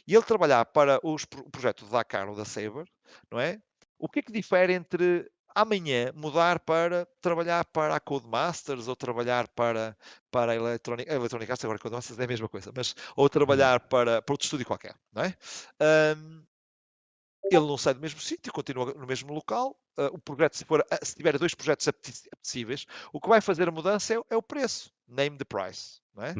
e ele trabalhar para os, o projeto da Dakar ou da Saber, não é? O que é que difere entre amanhã mudar para trabalhar para a Codemasters ou trabalhar para, para a Electronic, a Electronic Arts, agora Codemasters é a mesma coisa, mas ou trabalhar para, para outro estúdio qualquer, não é? Ahm, ele não sai do mesmo sítio, continua no mesmo local. ah, o projeto, se, for, ah, se tiver dois projetos apetecíveis, o que vai fazer a mudança é, o- é o preço. Name the price. Não é?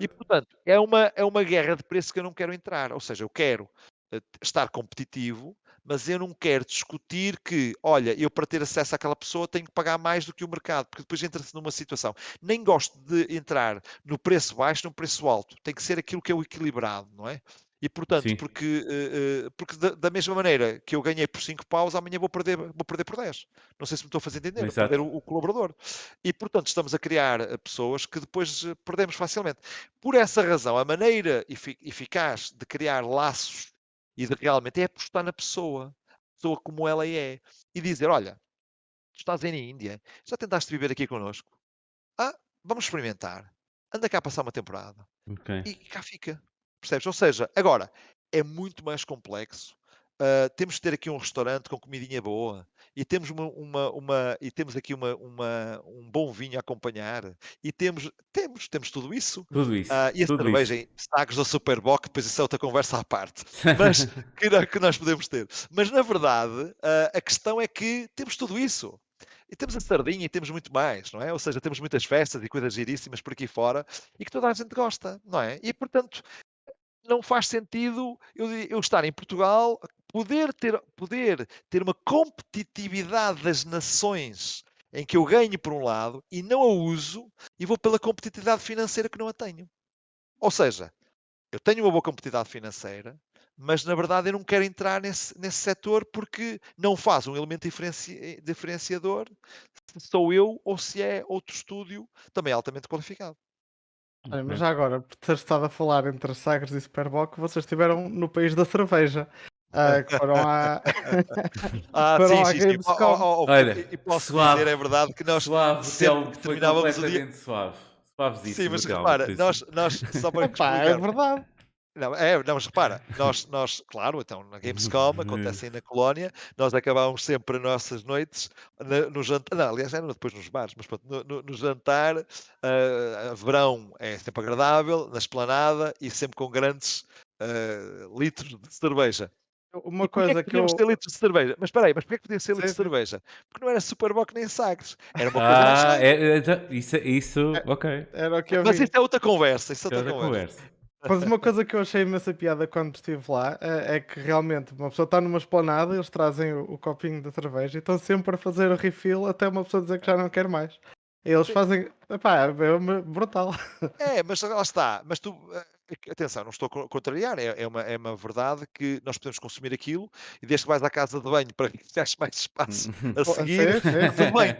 É. E, portanto, é uma, é uma guerra de preço que eu não quero entrar. Ou seja, eu quero eh, estar competitivo, mas eu não quero discutir que, olha, eu para ter acesso àquela pessoa tenho que pagar mais do que o mercado, porque depois entra-se numa situação. Nem gosto de entrar no preço baixo, no preço alto. Tem que ser aquilo que é o equilibrado, não é? E portanto, Sim. porque, uh, porque da, da, mesma maneira que eu ganhei por 5 paus, amanhã vou perder, vou perder por 10. Não sei se me estou a fazer entender, vou perder o, o, colaborador. E portanto, estamos a criar eh, pessoas que depois perdemos facilmente. Por essa razão, a maneira eficaz de criar laços e de realmente é apostar na pessoa, pessoa como ela é, e dizer: olha, tu estás aí na Índia, já tentaste viver aqui connosco? Ah, vamos experimentar. Anda cá a passar uma temporada. Okay. E cá fica. Percebes? Ou seja, agora, é muito mais complexo. Uh, temos que ter aqui um restaurante com comidinha boa e temos uma, uma, uma, e temos aqui uma, uma, um bom vinho a acompanhar e temos temos temos tudo isso tudo isso uh, e a tudo cerveja em sagres da Superboc depois isso é outra conversa à parte [laughs] mas que, que, nós podemos ter mas na verdade uh, a questão é que temos tudo isso e temos a sardinha e temos muito mais, não é? Ou seja, temos muitas festas e coisas giríssimas por aqui fora e que toda a gente gosta, não é? E portanto, não faz sentido eu, eu estar em Portugal, poder ter, poder ter uma competitividade das nações em que eu ganho por um lado e não a uso e vou pela competitividade financeira que não a tenho. Ou seja, eu tenho uma boa competitividade financeira, mas na verdade eu não quero entrar nesse, nesse setor porque não faz um elemento diferenci, diferenciador se sou eu ou se é outro estúdio também altamente qualificado. Olha, mas já agora, por ter estado a falar entre Sagres e Superboc, vocês estiveram no país da cerveja. Uh, que foram à. [laughs] [laughs] ah, foram sim, sim, sim. Oh, oh, oh, Olha, e posso suave, dizer, é verdade, que nós suave, sempre que terminávamos o dia. Suave, Sim, mas repara, nós, nós só para Epá, é verdade. Não, é, não, mas repara, nós, nós, claro, então na Gamescom [laughs] acontece aí na colónia, nós acabávamos sempre as nossas noites no, no jantar, não, aliás, era depois nos bares, mas pronto, no, no, no jantar, uh, verão é sempre agradável, na esplanada e sempre com grandes uh, litros de cerveja. Uma coisa é que, que eu. ter litros de cerveja. Mas espera aí, mas porquê que podia ser litros de cerveja? Porque não era Superboc nem Sagres. Era uma coisa. Ah, é, é, isso, isso, é, ok. Era o que eu Mas vi. isso é outra conversa. Isso é outra, outra conversa. conversa. Mas uma coisa que eu achei imensa piada quando estive lá é, é que realmente uma pessoa está numa esplanada, eles trazem o, o, copinho de cerveja e estão sempre a fazer o refill até uma pessoa dizer que já não quer mais. Eles fazem. Epá, é brutal. É, mas lá está. Mas tu eh, atenção, não estou a contrariar, é, é, uma, é uma verdade que nós podemos consumir aquilo e desde que vais à casa de banho para [laughs] que tenhas mais espaço a seguir, tudo bem.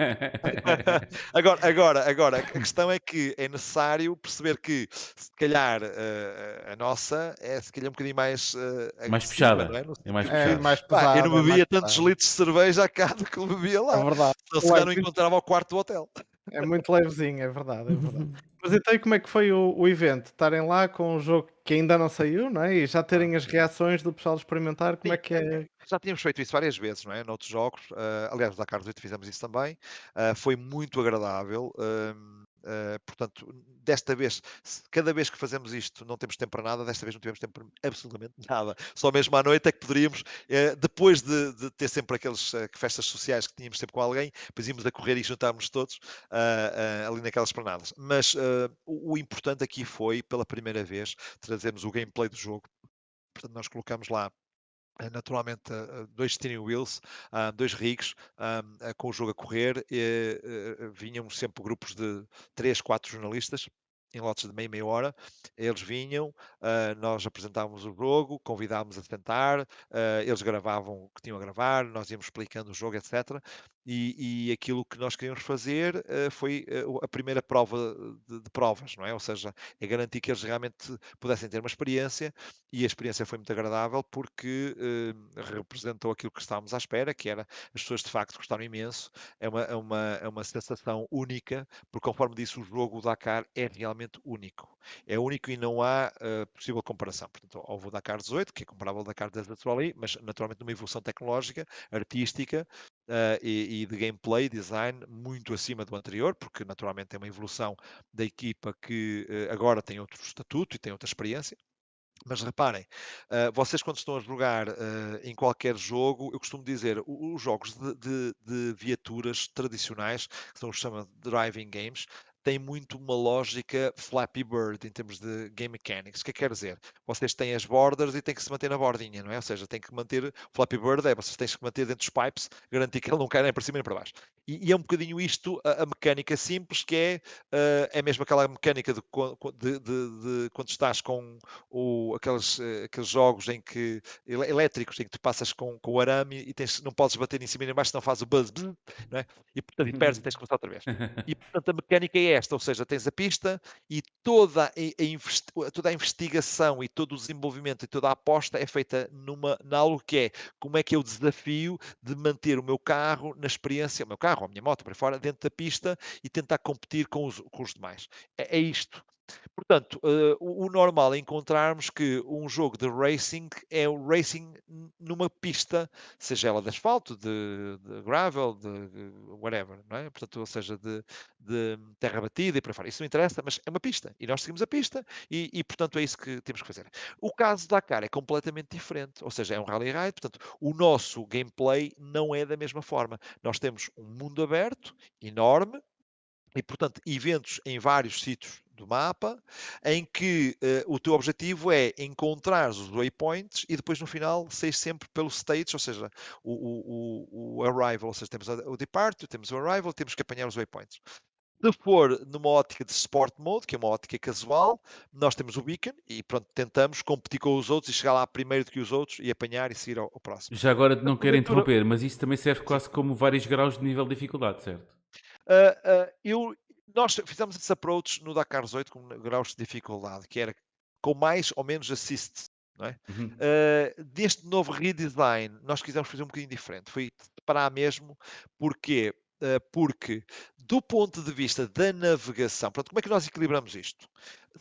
[laughs] agora, agora, agora, a questão é que é necessário perceber que se calhar uh, a nossa é se calhar um bocadinho mais uh, mais puxada. Não é? é mais puxada. É, mais pesada, eu não bebia tantos pesada. litros de cerveja a cada que bebia lá. É verdade. Então, se calhar não encontrava o quarto do hotel. É muito levezinho, é verdade, é verdade. [laughs] Mas então como é que foi o, o evento? Estarem lá com um jogo que ainda não saiu, não é? E já terem as reações do pessoal experimentar, como Sim, é que é? Já tínhamos feito isso várias vezes, não é? Noutros jogos, uh, aliás, da Carlos 8 fizemos isso também. Uh, foi muito agradável. Uh, Uh, portanto, desta vez, cada vez que fazemos isto, não temos tempo para nada, desta vez não tivemos tempo para [laughs] absolutamente nada. Só mesmo à noite é que poderíamos, uh, depois de, de, ter sempre aquelas uh, festas sociais que tínhamos sempre com alguém, depois íamos a correr e juntarmos todos ali naquelas planadas. Mas o, o importante aqui foi, pela primeira vez, trazermos o gameplay do jogo. Portanto, nós colocamos lá eh, naturalmente eh, dois steering wheels, ah, dois rigs ah, com o jogo a correr, e, eh, vinham sempre grupos de três, quatro jornalistas em lotes de meia, meia hora. Eles vinham, uh, nós apresentávamos o jogo, convidávamos a sentar, uh, eles gravavam o que tinham a gravar, nós íamos explicando o jogo, etc. E, e aquilo que nós queríamos fazer uh, foi a primeira prova de, de, provas, não é? Ou seja, é garantir que eles realmente pudessem ter uma experiência e a experiência foi muito agradável porque representou aquilo que estávamos à espera, que era as pessoas de facto gostaram imenso, é uma, é uma, é uma sensação única, porque conforme disse o jogo, Dakar é realmente único. É único e não há uh, possível comparação. Portanto, houve o Dakar 18, que é comparável ao Dakar 10 atual aí, mas naturalmente numa evolução tecnológica, artística uh, e, e, de gameplay, design, muito acima do anterior, porque naturalmente é uma evolução da equipa que uh, agora tem outro estatuto e tem outra experiência. Mas reparem, uh, vocês quando estão a jogar uh, em qualquer jogo, eu costumo dizer, os jogos de, de, de viaturas tradicionais, que são os chama driving games, tem muito uma lógica Flappy Bird em termos de game mechanics. O que é que quer dizer? Vocês têm as borders e têm que se manter na bordinha, não é? Ou seja, tem que manter Flappy Bird é vocês têm que manter dentro dos pipes, garantir que ele não cai nem para cima nem para baixo. E, e é um bocadinho isto a, a mecânica simples, que é, uh, é mesmo aquela mecânica de, de, de, de quando estás com o, aqueles, uh, aqueles jogos em que elétricos em que tu passas com, com o arame e tens, não podes bater em cima nem em baixo, senão faz o buzz, buzz não é? E portanto, e perdes e tens que começar outra vez. [laughs] E portanto, a mecânica é esta, ou seja, tens a pista e toda a, toda a investigação e todo o desenvolvimento e toda a aposta é feita numa, na algo que é como é que o desafio de manter o meu carro na experiência, o meu carro, a minha moto para fora, dentro da pista e tentar competir com os, com os demais. É, é isto. Portanto, uh, o, o, normal é encontrarmos que um jogo de racing é o racing numa pista, seja ela de asfalto, de, de gravel, de, de, whatever, não é? Portanto, ou seja, de, de, terra batida e para fora. Isso não interessa, mas é uma pista. E nós seguimos a pista e, e, portanto, é isso que temos que fazer. O caso da Dakar é completamente diferente. Ou seja, é um rally ride, portanto, o nosso gameplay não é da mesma forma. Nós temos um mundo aberto, enorme, e, portanto, eventos em vários sítios do mapa, em que uh, o teu objetivo é encontrar os waypoints e depois no final sair sempre pelo stage, ou seja, o, o, o arrival, ou seja, temos o departure, temos o arrival, temos que apanhar os waypoints. Se for numa ótica de Sport Mode, que é uma ótica casual, nós temos o beacon e pronto, tentamos competir com os outros e chegar lá primeiro do que os outros e apanhar e seguir ao, ao próximo. Já agora não quero interromper, mas isso também serve quase como vários graus de nível de dificuldade, certo? Uh, uh, eu, nós fizemos esse approach no Dakar 18 com graus de dificuldade, que era com mais ou menos assists. Não é? Uhum. Uh, deste novo redesign, nós quisemos fazer um bocadinho diferente. Foi parar mesmo, porque Uh, porque, do ponto de vista da navegação, portanto, como é que nós equilibramos isto?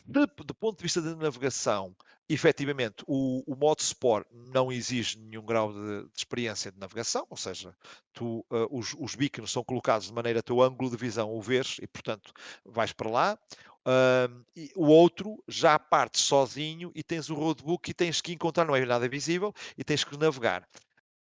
De, do ponto de vista da navegação, efetivamente, o, o modo Sport não exige nenhum grau de, de experiência de navegação, ou seja, tu, uh, os, os beacons são colocados de maneira a teu ângulo de visão o vês e, portanto, vais para lá. Uh, o outro já partes sozinho e tens o roadbook e tens que encontrar, não é nada visível, e tens que navegar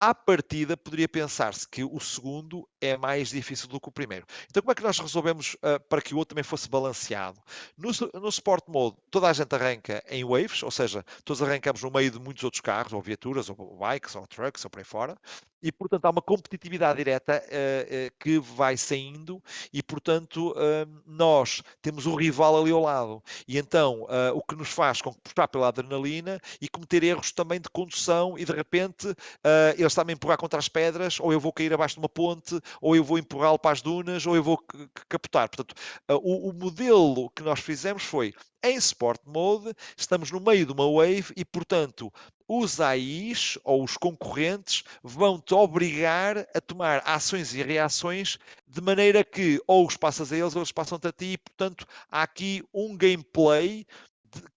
à partida poderia pensar-se que o segundo é mais difícil do que o primeiro. Então como é que nós resolvemos uh, para que o outro também fosse balanceado? No, no Sport Mode, toda a gente arranca em waves, ou seja, todos arrancamos no meio de muitos outros carros, ou viaturas, ou bikes, ou trucks, ou por aí fora, e portanto há uma competitividade direta uh, uh, que vai saindo e portanto nós temos um rival ali ao lado. E então o que nos faz com que puxar pela adrenalina e cometer erros também de condução e de repente eles está-me a empurrar contra as pedras, ou eu vou cair abaixo de uma ponte, ou eu vou empurrá-lo para as dunas, ou eu vou captar. Portanto, uh, o, o modelo que nós fizemos foi em Sport Mode, estamos no meio de uma wave e, portanto, os AIs ou os concorrentes vão-te obrigar a tomar ações e reações de maneira que ou os passas a eles ou eles passam-te a ti e, portanto, há aqui um gameplay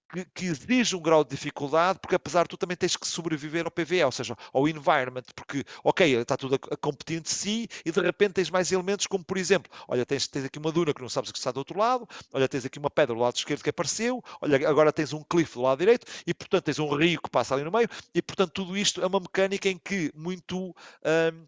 que, que, exige um grau de dificuldade, porque apesar de tu também tens que sobreviver ao PVE, ou seja, ao environment, porque, ok, está tudo a, a competir entre si e de repente tens mais elementos, como por exemplo, olha, tens, tens aqui uma duna que não sabes que está do outro lado, olha, tens aqui uma pedra do lado esquerdo que apareceu, olha, agora tens um cliff do lado direito e, portanto, tens um rio que passa ali no meio e, portanto, tudo isto é uma mecânica em que muito. Um,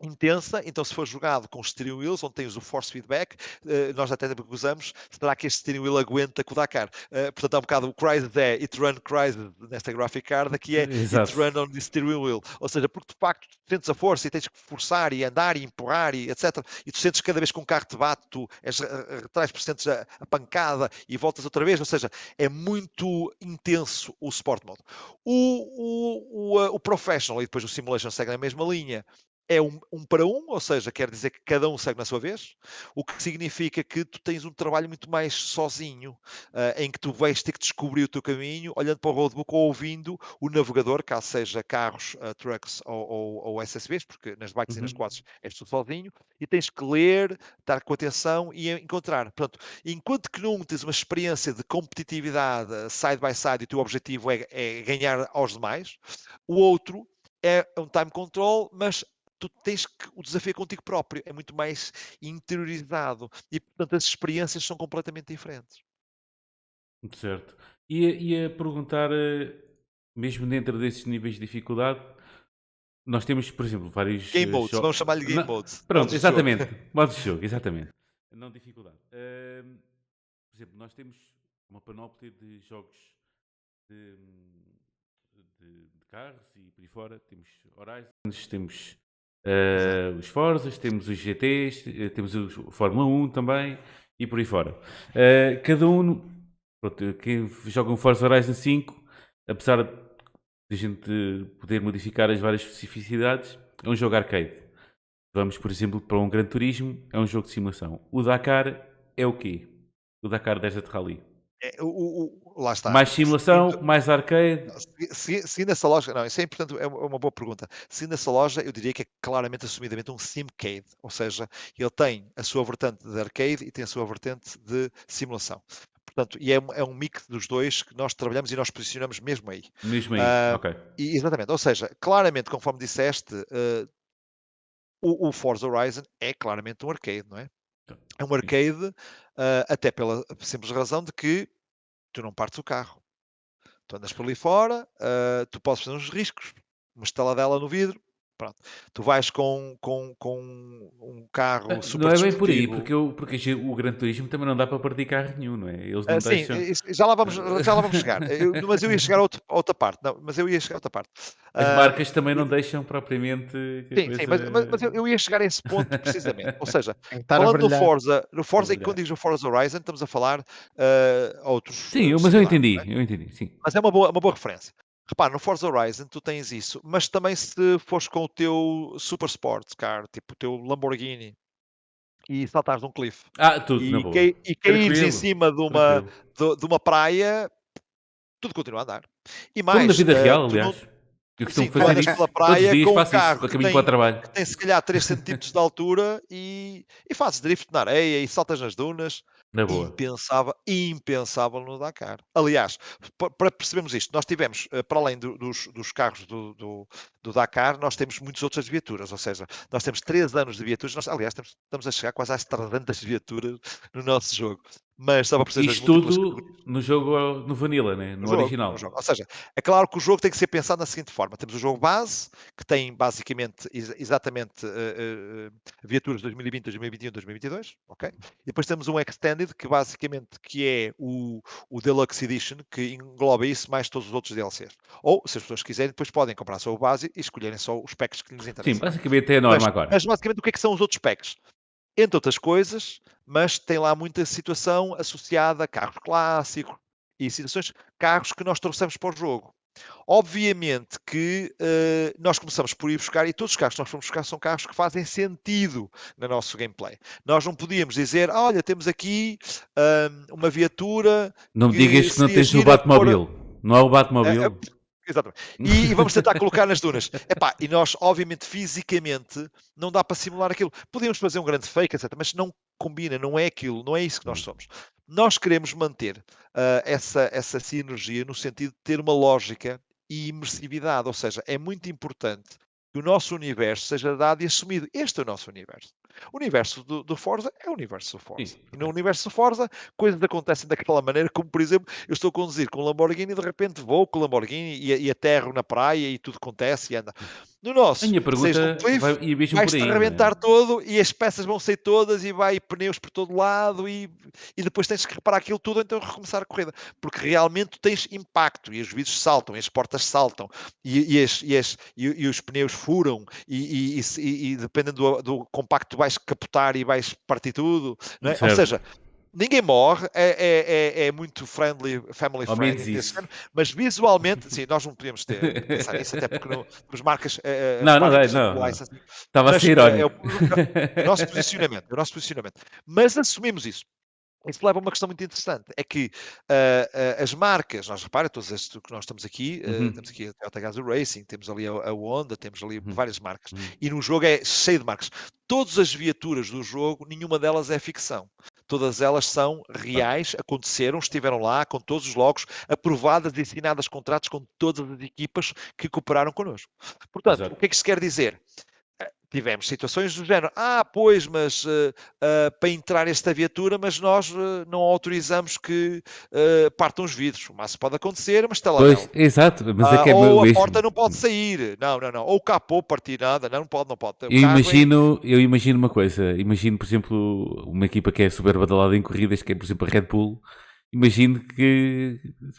intensa, então se for jogado com steering wheels, onde tens o force feedback, uh, nós até usamos, será que este steering wheel aguenta com o Dakar? Uh, portanto, há um bocado o Crisis é It Run Crisis nesta graphic card, aqui é Exato. It Run on the steering wheel, ou seja, porque de facto sentes a força e tens que forçar e andar e empurrar e etc, e tu sentes cada vez que um carro te bate, tu és, traz por sentes a, a, pancada e voltas outra vez, ou seja, é muito intenso o Sport Mode. O, o, o, o Professional e depois o Simulation seguem a mesma linha, é um, um, para um, ou seja, quer dizer que cada um segue na sua vez, o que significa que tu tens um trabalho muito mais sozinho, uh, em que tu vais ter que descobrir o teu caminho, olhando para o roadbook ou ouvindo o navegador, caso seja carros, uh, trucks ou, ou, ou, SSVs, porque nas bikes uhum. e nas uhum. quads és tu sozinho, e tens que ler, estar com atenção e encontrar. Portanto, enquanto que num tens uma experiência de competitividade side by side e o teu objetivo é, é ganhar aos demais, o outro é um time control, mas tu tens que o desafio é contigo próprio, é muito mais interiorizado e portanto as experiências são completamente diferentes. Certo. E, a perguntar, eh, mesmo dentro desses níveis de dificuldade, nós temos, por exemplo, vários. Game modes, vamos chamar-lhe game modes. Pronto, exatamente. [laughs] Modos de jogo, exatamente. Não dificuldade. Uh, exemplo, nós temos uma panóplia de jogos de, de- de carros e por aí fora. Temos Horizons, temos eh, os Forzas, temos os GTs, eh, temos o Fórmula 1 também e por aí fora. Eh, cada um, pronto, quem joga um Forza Horizon 5, apesar de a gente poder modificar as várias especificidades, é um jogo arcade. Vamos, por exemplo, para um Gran Turismo, é um jogo de simulação. O Dakar é o quê? O Dakar Desert Rally. É, o- o- lá está. Mais simulação, Seguindo- mais arcade. se- se- Seguindo essa loja, não, isso é importante, é uma é boa pergunta. Seguindo essa loja, eu diria que é claramente, assumidamente, um simcade, ou seja, ele tem a sua vertente de arcade e tem a sua vertente de simulação. Portanto, e é, um- é um mix dos dois que nós trabalhamos e nós posicionamos mesmo aí. Mesmo aí. Ah, ok. E, exatamente, ou seja, claramente, conforme disseste, eh, o, o Forza Horizon é claramente um arcade, não é? É um arcade, ah, até pela simples razão de que tu não partes o carro. Tu andas por ali fora, ah, tu podes fazer uns riscos, uma estaladela no vidro, pronto. Tu vais com, com, com um carro super Não é bem por aí, porque, eu- porque o Gran Turismo também não dá para partir carro nenhum, não é? Eles não Ah, sim, deixam. já lá vamos, [laughs] já lá vamos chegar. Eu- mas eu ia chegar a, outro- a outra parte. Não, mas eu ia chegar a outra parte. As Ah, marcas também não deixam propriamente. Sim, sim, mas, coisa- mas- mas eu, eu ia chegar a esse ponto precisamente. Ou seja, [laughs] falando do. Forza, no Forza, e quando digo no Forza Horizon, estamos a falar ah, outros. Sim, ah, eu- mas eu entendi, é? eu entendi, sim. Mas é uma boa, uma boa referência. Repara, no Forza Horizon tu tens isso, mas também se fores com o teu Super Sports Car, tipo o teu Lamborghini, e saltares de um cliff Ah, tudo, na e, boa. cai- e caíres em cima de uma, de, de uma praia, tudo continua a andar. E Como mais, na vida ah, real, tu não- aliás. Eu Sim, costumo tu fazer isso pela praia dias, com um isso carro a que tem- para o trabalho. tem se calhar 3 centímetros de altura e, e fazes drift na areia e saltas nas dunas. Na boa. Impensável, impensável no Dakar. Aliás, pa- para percebermos isto, nós tivemos, eh, para além do- dos, dos carros do, do- do Dakar, nós temos muitas outras viaturas, ou seja, nós temos 3 anos de viaturas, nós, aliás, temos- estamos a chegar quase às 300 viaturas no nosso jogo. Mas perceber as Isto tudo no jogo, no Vanilla, né? no No jogo, original. no. Ou seja, é claro que o jogo tem que ser pensado da seguinte forma: temos o jogo base, que tem basicamente ex- exatamente eh, eh, viaturas 2020, 2021, 2022, ok? E depois temos um Extended, que basicamente que é o, o Deluxe Edition, que engloba isso mais todos os outros DLCs. Ou, se as pessoas quiserem, depois podem comprar só o base e escolherem só os packs que lhes Sim, interessam. basicamente é a norma Mas, agora. mas basicamente o que é que são os outros packs? Entre outras coisas, mas tem lá muita situação associada a carros clássicos e situações, carros que nós trouxemos para o jogo. Obviamente que eh, nós começamos por ir buscar, e todos os carros que nós fomos buscar são carros que fazem sentido no nosso gameplay. Nós não podíamos dizer, olha, temos aqui ahm, uma viatura. Não me digas que não tens o gira pôr- Batmobile. Não é o Batmobile? É, Exatamente. E, e [laughs] vamos tentar colocar nas dunas. Epá, e nós, obviamente, fisicamente, não dá para simular aquilo. Podemos fazer um grande fake, etc. Mas não combina, não é aquilo, não é isso que nós somos. Nós queremos manter ah, essa, essa sinergia no sentido de ter uma lógica e imersividade. Ou seja, é muito importante que o nosso universo seja dado e assumido. Este é o nosso universo. O universo do, do Forza é o universo do Forza. E no universo do Forza, coisas acontecem daquela maneira, como por exemplo, eu estou a conduzir com o Lamborghini e de repente vou com o Lamborghini e, e aterro na praia e tudo acontece e anda. No nosso, A minha pergunta cliff, vai, mesmo vai-se por aí. arrebentar né? todo e as peças vão sair todas e vai pneus por todo lado e, e depois tens que reparar aquilo tudo então recomeçar a corrida porque realmente tens impacto e os vidros saltam e as portas saltam e, e, as- e as- e- e os pneus furam e, e- e e- e dependendo do, do compacto vais capotar e vais partir tudo é? ou seja Ninguém morre, é, é- é- é muito friendly, family Ao friendly, género, mas visualmente, sim, nós não podíamos ter pensar nisso, até porque não, temos marcas. eh, Não, não marcas dá, não, não. licensing, Estava a ser eh, é irónico. o, o nosso posicionamento, é o nosso posicionamento. Mas assumimos isso. Isso leva a uma questão muito interessante, é que ah, ah, as marcas, nós repara, todos estes que nós estamos aqui, ah, Uhum. temos aqui a Toyota Gazoo Racing, temos ali a, a Honda, temos ali Uhum. várias marcas, Uhum. e no jogo é cheio de marcas. Todas as viaturas do jogo, nenhuma delas é ficção. Todas elas são reais, aconteceram, estiveram lá com todos os logos, aprovadas e assinadas contratos com todas as equipas que cooperaram connosco. Portanto, Exato. o que é que isto quer dizer? Tivemos situações do género, ah, pois, mas uh, uh, para entrar esta viatura, mas nós uh, não autorizamos que partam os vidros. O máximo pode acontecer, mas está lá. Pois, exato, mas é que é ou mesmo. a porta não pode sair. Não, não, não. Ou o capô partir nada. Não, não pode, não pode. Eu imagino, é... eu imagino uma coisa. Imagino, por exemplo, uma equipa que é super badalada em corridas, que é, por exemplo, a Red Bull. Imagino que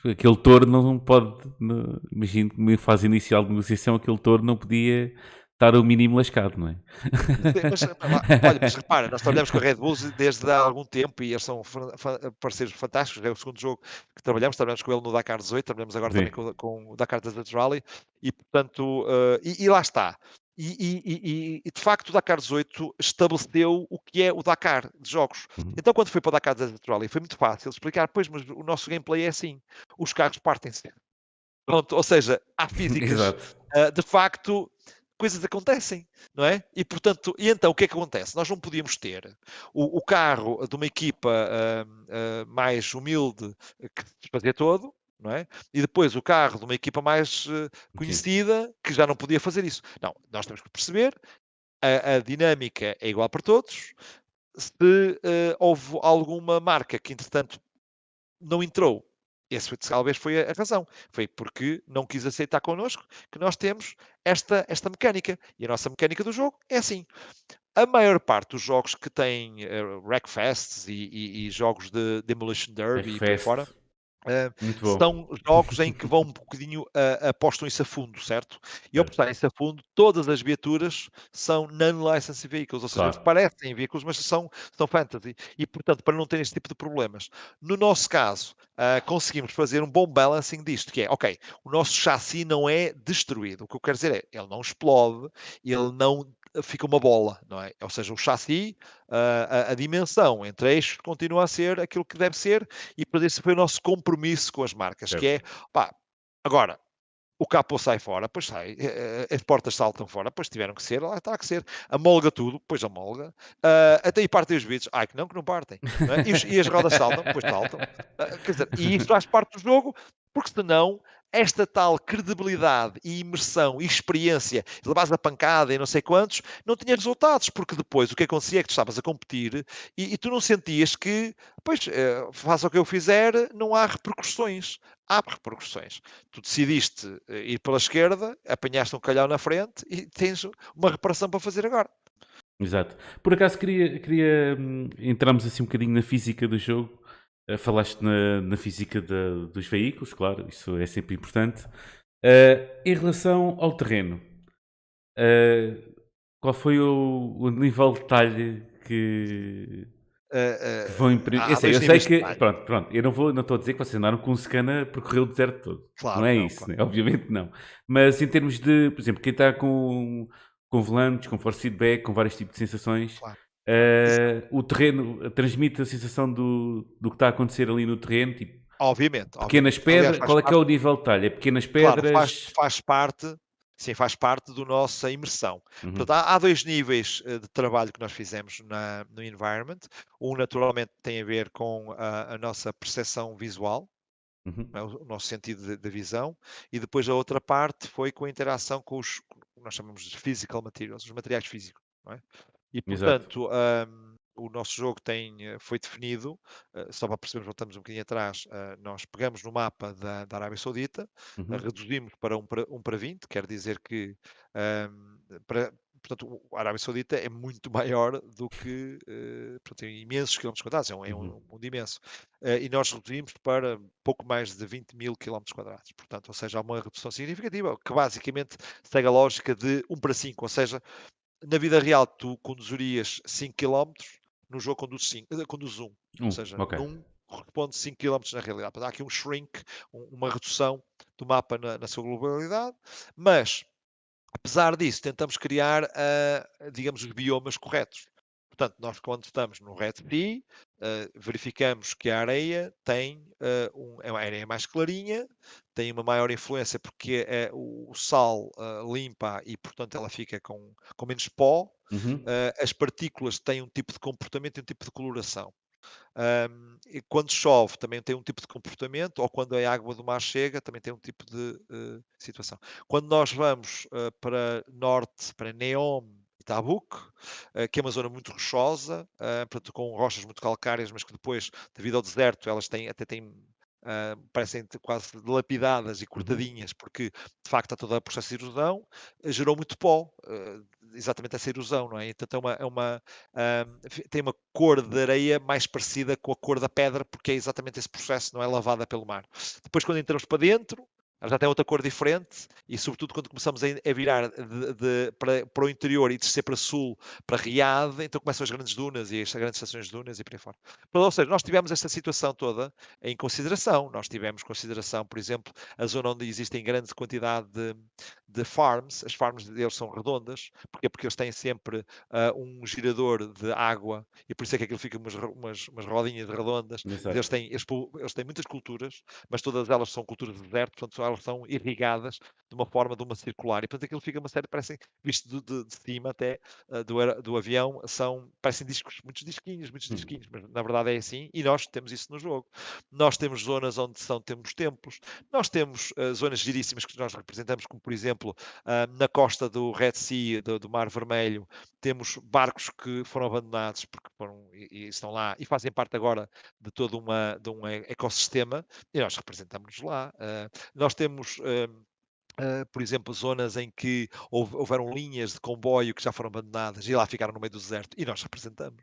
aquele touro não pode. Não, imagino que numa fase inicial de negociação, aquele touro não podia estar o mínimo lascado, não é? Mas, olha, mas repara, nós trabalhamos com a Red Bull desde há algum tempo e eles são parceiros fantásticos. É o segundo jogo que trabalhamos, trabalhamos com ele no Dakar 18, trabalhamos agora Sim. também com, com, o Dakar Desert Rally e, portanto, uh, e, e, lá está. E, e, e, de facto o Dakar 18 estabeleceu o que é o Dakar de jogos. Uhum. Então, quando foi para o Dakar Desert Rally, foi muito fácil explicar, pois, mas o nosso gameplay é assim: os carros partem-se. Pronto, ou seja, há [laughs] físicas. uh, de facto, coisas acontecem, não é? E portanto, e então o que é que acontece? Nós não podíamos ter o, o carro de uma equipa uh, uh, mais humilde que se fazia todo, não é? E depois o carro de uma equipa mais uh, conhecida que já não podia fazer isso. Não, nós temos que perceber a, a dinâmica é igual para todos. Se houve alguma marca que entretanto não entrou esse talvez foi a razão. Foi porque não quis aceitar connosco que nós temos esta, esta mecânica. E a nossa mecânica do jogo é assim. A maior parte dos jogos que têm uh, Wreckfests e, e, e, jogos de Demolition Derby e por fora Uh, são jogos em que vão um [laughs] bocadinho uh, apostam isso a fundo, certo? E ao apostar isso a fundo, todas as viaturas são non-licensed vehicles, ou seja, claro. parecem veículos, mas são, são fantasy. E, portanto, para não ter este tipo de problemas. No nosso caso, uh, conseguimos fazer um bom balancing disto, que é, ok, o nosso chassi não é destruído. O que eu quero dizer é, ele não explode, ele não fica uma bola, não é? Ou seja, o chassi, a, a, dimensão entre eixos continua a ser aquilo que deve ser e para isso foi o nosso compromisso com as marcas, que é, pá, agora, o capô sai fora, pois sai, eh, eh, as portas saltam fora, pois tiveram que ser, lá está que ser, amolga tudo, pois amolga, uh, até aí partem os vidros, ai que não, que não partem, não é? e, os, e, as rodas saltam, pois saltam, uh, quer dizer, e isso faz parte do jogo, porque senão esta tal credibilidade e imersão e experiência, levas a pancada e não sei quantos, não tinha resultados, porque depois o que acontecia é que tu estavas a competir e, e tu não sentias que, pois, eh, faça o que eu fizer, não há repercussões. Há repercussões. Tu decidiste eh, ir pela esquerda, apanhaste um calhau na frente e tens uma reparação para fazer agora. Exato. Por acaso queria, queria hum, entramos assim um bocadinho na física do jogo falaste na, na física de, dos veículos, claro, isso é sempre importante. Uh, em relação ao terreno, uh, qual foi o, o, nível de detalhe que, que vão imprimir? eu sei, eu sei que. Pronto, pronto, eu não, vou, não estou a dizer que vocês andaram com um Scana a percorrer o deserto todo. Claro, não é não, isso, claro. né? obviamente não. Mas em termos de, por exemplo, quem está com, com volantes, com force feedback, com vários tipos de sensações. Claro Uh, o terreno transmite a sensação do, do que está a acontecer ali no terreno, tipo, obviamente. Pequenas obviamente. pedras, Aliás, qual é que é o nível de detalhe? É pequenas pedras. Claro, faz, faz, parte, sim, faz parte da nossa imersão. Uhum. Portanto, há, há, dois níveis eh, de trabalho que nós fizemos na, no environment. Um, naturalmente, tem a ver com a, a nossa percepção visual, uhum. É o nosso sentido de, visão, e depois a outra parte foi com a interação com os, nós chamamos de physical materials, os materiais físicos. É? E portanto, um, o nosso jogo tem, eh, foi definido, uh, só para percebermos, voltamos um bocadinho atrás, uh, nós pegamos no mapa da, da Arábia Saudita, uhum. uh, reduzimos para 1 para, um para 20, quer dizer que um, para, portanto, a Arábia Saudita é muito [laughs] maior do que, uh, portanto, tem imensos quilómetros quadrados, é um, é um, uhum. um mundo imenso. Uh, e nós reduzimos para pouco mais de 20 mil quilómetros quadrados. Portanto, ou seja, há uma redução significativa, que basicamente segue a lógica de 1 para 5, ou seja, na vida real tu conduzirias 5 km, no jogo conduz, 5, conduz 1. Um, ou seja, okay. num corresponde 5 km na realidade. Há aqui um shrink, uma redução do mapa na, na sua globalidade, mas apesar disso, tentamos criar, uh, digamos, os biomas corretos. Portanto, nós quando estamos no Red Sea, uh, verificamos que a areia tem uh, um, é uma areia mais clarinha, tem uma maior influência porque é, o, sal uh, limpa e, portanto, ela fica com, com menos pó. Uhum. as partículas têm um tipo de comportamento e um tipo de coloração. Um, e quando chove também tem um tipo de comportamento, ou quando a água do mar chega também tem um tipo de uh, situação. Quando nós vamos uh, para norte, para Neom, Itabuk, uh, que é uma zona muito rochosa, uh, portanto, com rochas muito calcárias, mas que depois, devido ao deserto, elas têm, até têm Uh, parecem quase lapidadas e uhum. cortadinhas, porque de facto há todo o processo de erosão, gerou muito pó, uh, exatamente essa erosão, não é? Então é uma, é uma uh, tem uma cor de areia mais parecida com a cor da pedra, porque é exatamente esse processo, não é lavada pelo mar. Depois, quando entramos para dentro, já tem outra cor diferente e, sobretudo, quando começamos a, virar de, de, para, para, o interior e descer para sul, para Riad, então começam as grandes dunas e as grandes estações de dunas e por aí fora. Ou seja, nós tivemos esta situação toda em consideração. Nós tivemos consideração, por exemplo, a zona onde existem grande quantidade de, de farms. As farms deles são redondas. Porquê? Porque eles têm sempre uh, um girador de água e por isso é que aquilo fica umas, umas, umas rodinhas redondas. Eles têm, eles, eles têm muitas culturas, mas todas elas são culturas de deserto, portanto, elas são irrigadas de uma forma de uma circular. E portanto aquilo fica uma série, parecem, visto de, de, de cima até uh, do, do avião, são, parecem discos, muitos disquinhos, muitos hum. disquinhos, mas na verdade é assim, e nós temos isso no jogo. Nós temos zonas onde são, temos templos, nós temos uh, zonas giríssimas que nós representamos, como por exemplo uh, na costa do Red Sea, do, do, Mar Vermelho, temos barcos que foram abandonados porque foram, e, e estão lá e fazem parte agora de todo uma, de um ecossistema, e nós representamos lá. nós temos Uh, por exemplo, zonas em que houve, houveram linhas de comboio que já foram abandonadas e lá ficaram no meio do deserto e nós [laughs] representamos.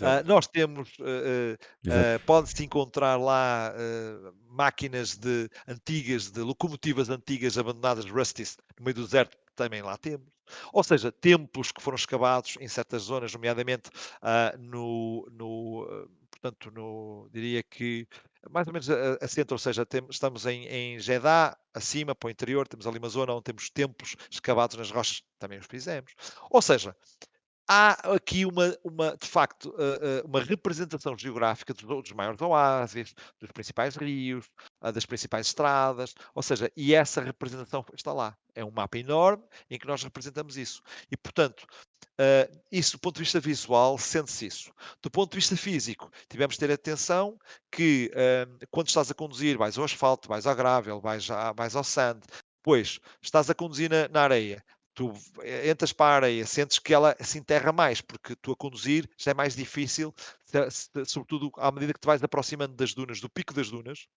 Uh, nós temos, uh, pode-se encontrar lá máquinas de, antigas, de locomotivas antigas abandonadas, rusties, no meio do deserto, também lá temos. Ou seja, templos que foram escavados em certas zonas, nomeadamente no, no portanto, no, diria que mais ou menos a, centro, ou seja, tem, estamos em, em Jeddah, acima, para o interior, temos ali uma zona onde temos templos escavados nas rochas, também os fizemos. Ou seja, há aqui uma, uma de facto, uma representação geográfica dos, dos maiores oásis, dos principais rios, das principais estradas, ou seja, e essa representação está lá. É um mapa enorme em que nós representamos isso. E, portanto, uh, isso do ponto de vista visual, sente-se isso. Do ponto de vista físico, tivemos de ter atenção que quando estás a conduzir, vais ao asfalto, vais ao gravel, vais, vais ao sand, depois estás a conduzir na, na areia, tu entras para a areia, sentes que ela se enterra mais, porque tu a conduzir já é mais difícil, sobretudo à medida que te vais aproximando das dunas, do pico das dunas,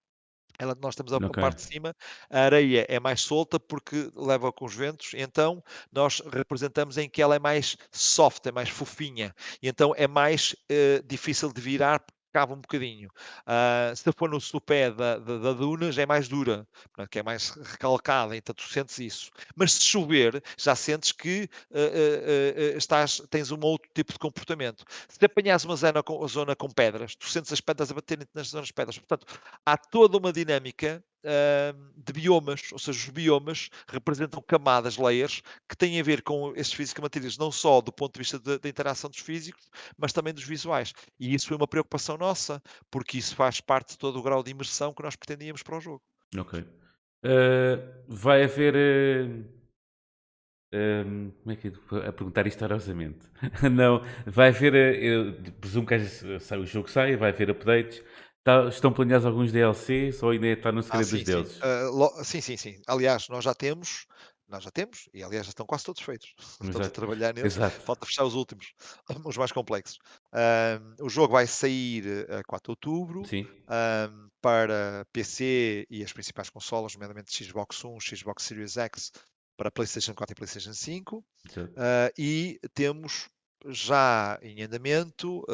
ela, nós estamos a, okay. parte de cima, a areia é mais solta porque leva com os ventos, então nós representamos em que ela é mais soft, é mais fofinha, e então é mais uh, difícil de virar cava um bocadinho. Uh, se for no sopé da, da, da, duna, já é mais dura, que é mais recalcada, então tu sentes isso. Mas se chover, já sentes que uh, uh, estás, tens um outro tipo de comportamento. Se apanhas uma zona com, zona com pedras, tu sentes as pedras a baterem nas zonas de pedras. Portanto, há toda uma dinâmica de biomas, ou seja, os biomas representam camadas, layers, que têm a ver com esses físicos materiais, não só do ponto de vista da interação dos físicos, mas também dos visuais. E isso foi uma preocupação nossa, porque isso faz parte de todo o grau de imersão que nós pretendíamos para o jogo. Ok. Uh, vai haver. Uh... Um, como é que é a perguntar isto [laughs] não, vai haver, eu presumo que o jogo sai, vai haver updates. Tá, estão planeados alguns DLCs ou ainda está no ah, segredo ah, sim, dos deuses? Sim. Uh, lo, sim, sim, sim. Aliás, nós já temos, nós já temos, e aliás já estão quase todos feitos. [laughs] Estamos Exato. a trabalhar neles. Exato. Falta fechar os últimos, [laughs] os mais complexos. Uh, o jogo vai sair a 4 de outubro uh, para PC e as principais consolas, nomeadamente Xbox One, Xbox Series X, para PlayStation 4 e PlayStation 5. e temos já em andamento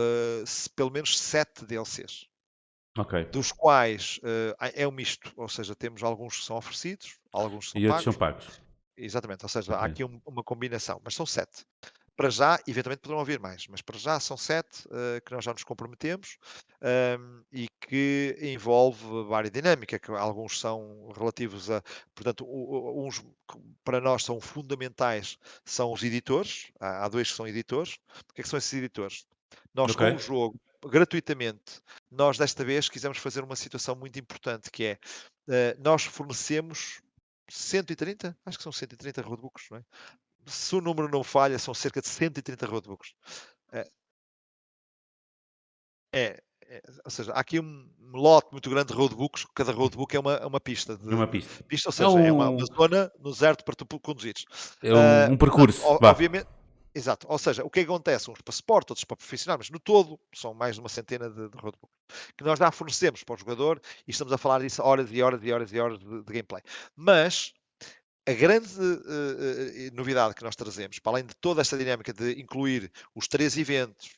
pelo menos 7 DLCs. Ok. dos quais uh, é um misto, ou seja, temos alguns que são oferecidos, alguns são e outros são pagos. Exatamente, ou seja, okay. há aqui um, uma combinação, mas são sete. Para já, eventualmente poderão haver mais, mas para já são sete uh, que nós já nos comprometemos um, ehm, e que envolve várias dinâmicas, que alguns são relativos a, portanto, uns para nós são fundamentais, são os editores, há, há dois que são editores. O que é que são esses editores? Nós okay. com o jogo gratuitamente. Nós, desta vez, quisemos fazer uma situação muito importante, que é, uh, nós fornecemos 130, acho que são 130 roadbooks, não é? Se o número não falha, são cerca de 130 roadbooks. Uh, é, é, ou seja, há aqui um lote muito grande de roadbooks, cada roadbook é uma, é uma pista. De, uma pista. pista ou é seja, é, um... é uma, uma, zona no deserto para tu conduzires. É um, uh, um percurso. obviamente, Exato. Ou seja, o que acontece? Uns para suporte, outros para profissional, mas no todo são mais de uma centena de, de roadbooks que nós já fornecemos para o jogador e estamos a falar disso horas e horas e horas e horas de, de gameplay. Mas a grande uh, uh, novidade que nós trazemos, para além de toda esta dinâmica de incluir os três eventos,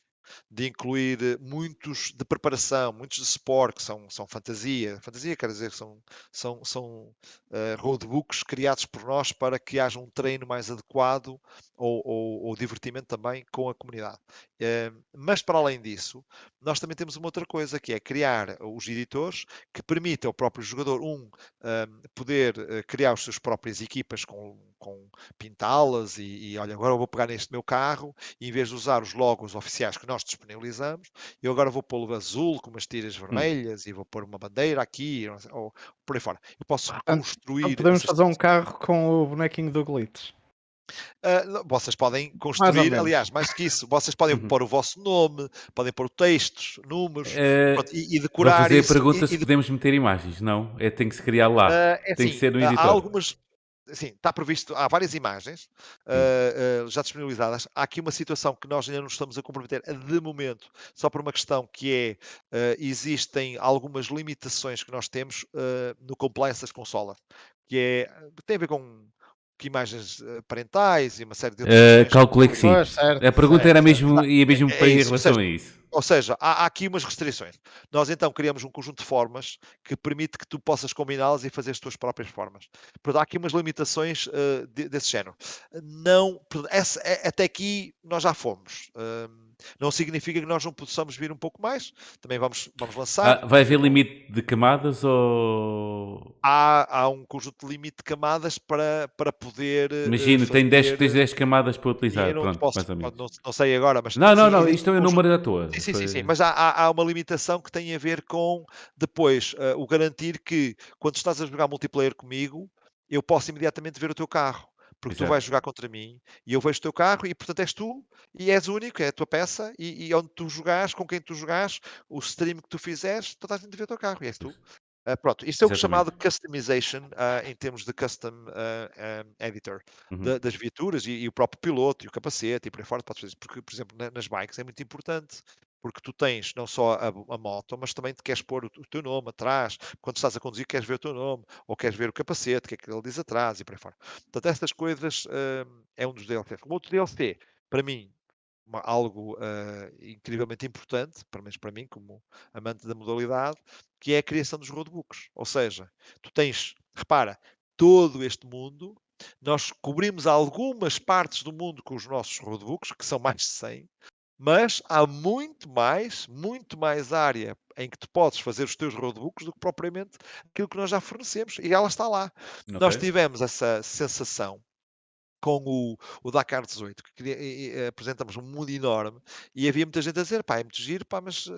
de incluir eh, muitos de preparação, muitos de suporte, que são, são fantasia. Fantasia quer dizer que são, são, são uh, roadbooks criados por nós para que haja um treino mais adequado ou, ou, ou divertimento também com a comunidade. Uh, mas para além disso, nós também temos uma outra coisa que é criar os editores que permitem ao próprio jogador, um, uh, poder criar as suas próprias equipas com, com pintá-las e, e, olha, agora eu vou pegar neste meu carro e em vez de usar os logos oficiais que nós disponibilizamos, eu agora vou pô-lo azul com umas tiras hum. vermelhas hum. e vou pôr uma bandeira aqui ou por aí fora. Eu posso reconstruir. Então podemos fazer um carro com o bonequinho do Glitch. Uh, vocês podem construir, mais aliás, mais do que isso, vocês podem uhum. pôr o vosso nome, podem pôr textos, números uh, pronto, e, e, decorar. Vou fazer isso, a pergunta e, se e, podemos meter imagens, não? É, tem que se criar lá, uh, é tem assim, que ser no editor. Há algumas, Sim, está previsto, há várias imagens uh, uh, já disponibilizadas. Há aqui uma situação que nós ainda não estamos a comprometer de momento, só por uma questão que é, uh, existem algumas limitações que nós temos no compliance das consolas, que é, tem a ver com que imagens parentais e uma série de outras uh, Calculei que sim. a pergunta certo, era mesmo, ia mesmo é, para é em relação seja, a isso. Ou seja, há, há, aqui umas restrições. Nós então criamos um conjunto de formas que permite que tu possas combiná-las e fazer as tuas próprias formas. Portanto, há aqui umas limitações uh, de, desse género. Não, essa, é, até aqui nós já fomos. Uh, não significa que nós não possamos vir um pouco mais. Também vamos, vamos lançar. Ah, vai haver limite de camadas ou. Há, há um conjunto de limite de camadas para, para poder. Eh, Imagino, fazer... tem 10, tens 10 camadas para utilizar. Não, Pronto, posso, não, não, sei agora, mas. Não, não, não, isto é o número da tua. Sim, sim, sim, sim, mas há, há, uma limitação que tem a ver com depois uh, o garantir que quando estás a jogar multiplayer comigo, eu posso imediatamente ver o teu carro porque Exato. tu vais jogar contra mim e eu vejo o teu carro e portanto és tu e és único, é a tua peça e, e onde tu jogares, com quem tu jogares, o stream que tu fizeres, toda a gente vê o teu carro e és tu. Uh, pronto, isto é o chamado customization uh, em termos de custom uh, um, editor uhum. de, das viaturas e, e, o próprio piloto e o capacete e por aí fora, podes fazer porque, por exemplo, na, nas bikes é muito importante porque tu tens não só a, a moto, mas também te queres pôr o, o, teu nome atrás, quando estás a conduzir queres ver o teu nome, ou queres ver o capacete, o que é que ele diz atrás e por aí fora. Portanto, estas coisas uh, é um dos DLCs. O outro DLC, para mim, uma, algo uh, incrivelmente importante, pelo menos para mim, como amante da modalidade, que é a criação dos roadbooks. Ou seja, tu tens, repara, todo este mundo, nós cobrimos algumas partes do mundo com os nossos roadbooks, que são mais de 100, mas há muito mais, muito mais área em que tu podes fazer os teus roadbooks do que propriamente aquilo que nós já fornecemos. E ela está lá. Okay. Nós tivemos essa sensação com o, o Dakar 18, que queria, e, e, apresentamos um mundo enorme e havia muita gente a dizer, pá, é muito giro, pá, mas uh,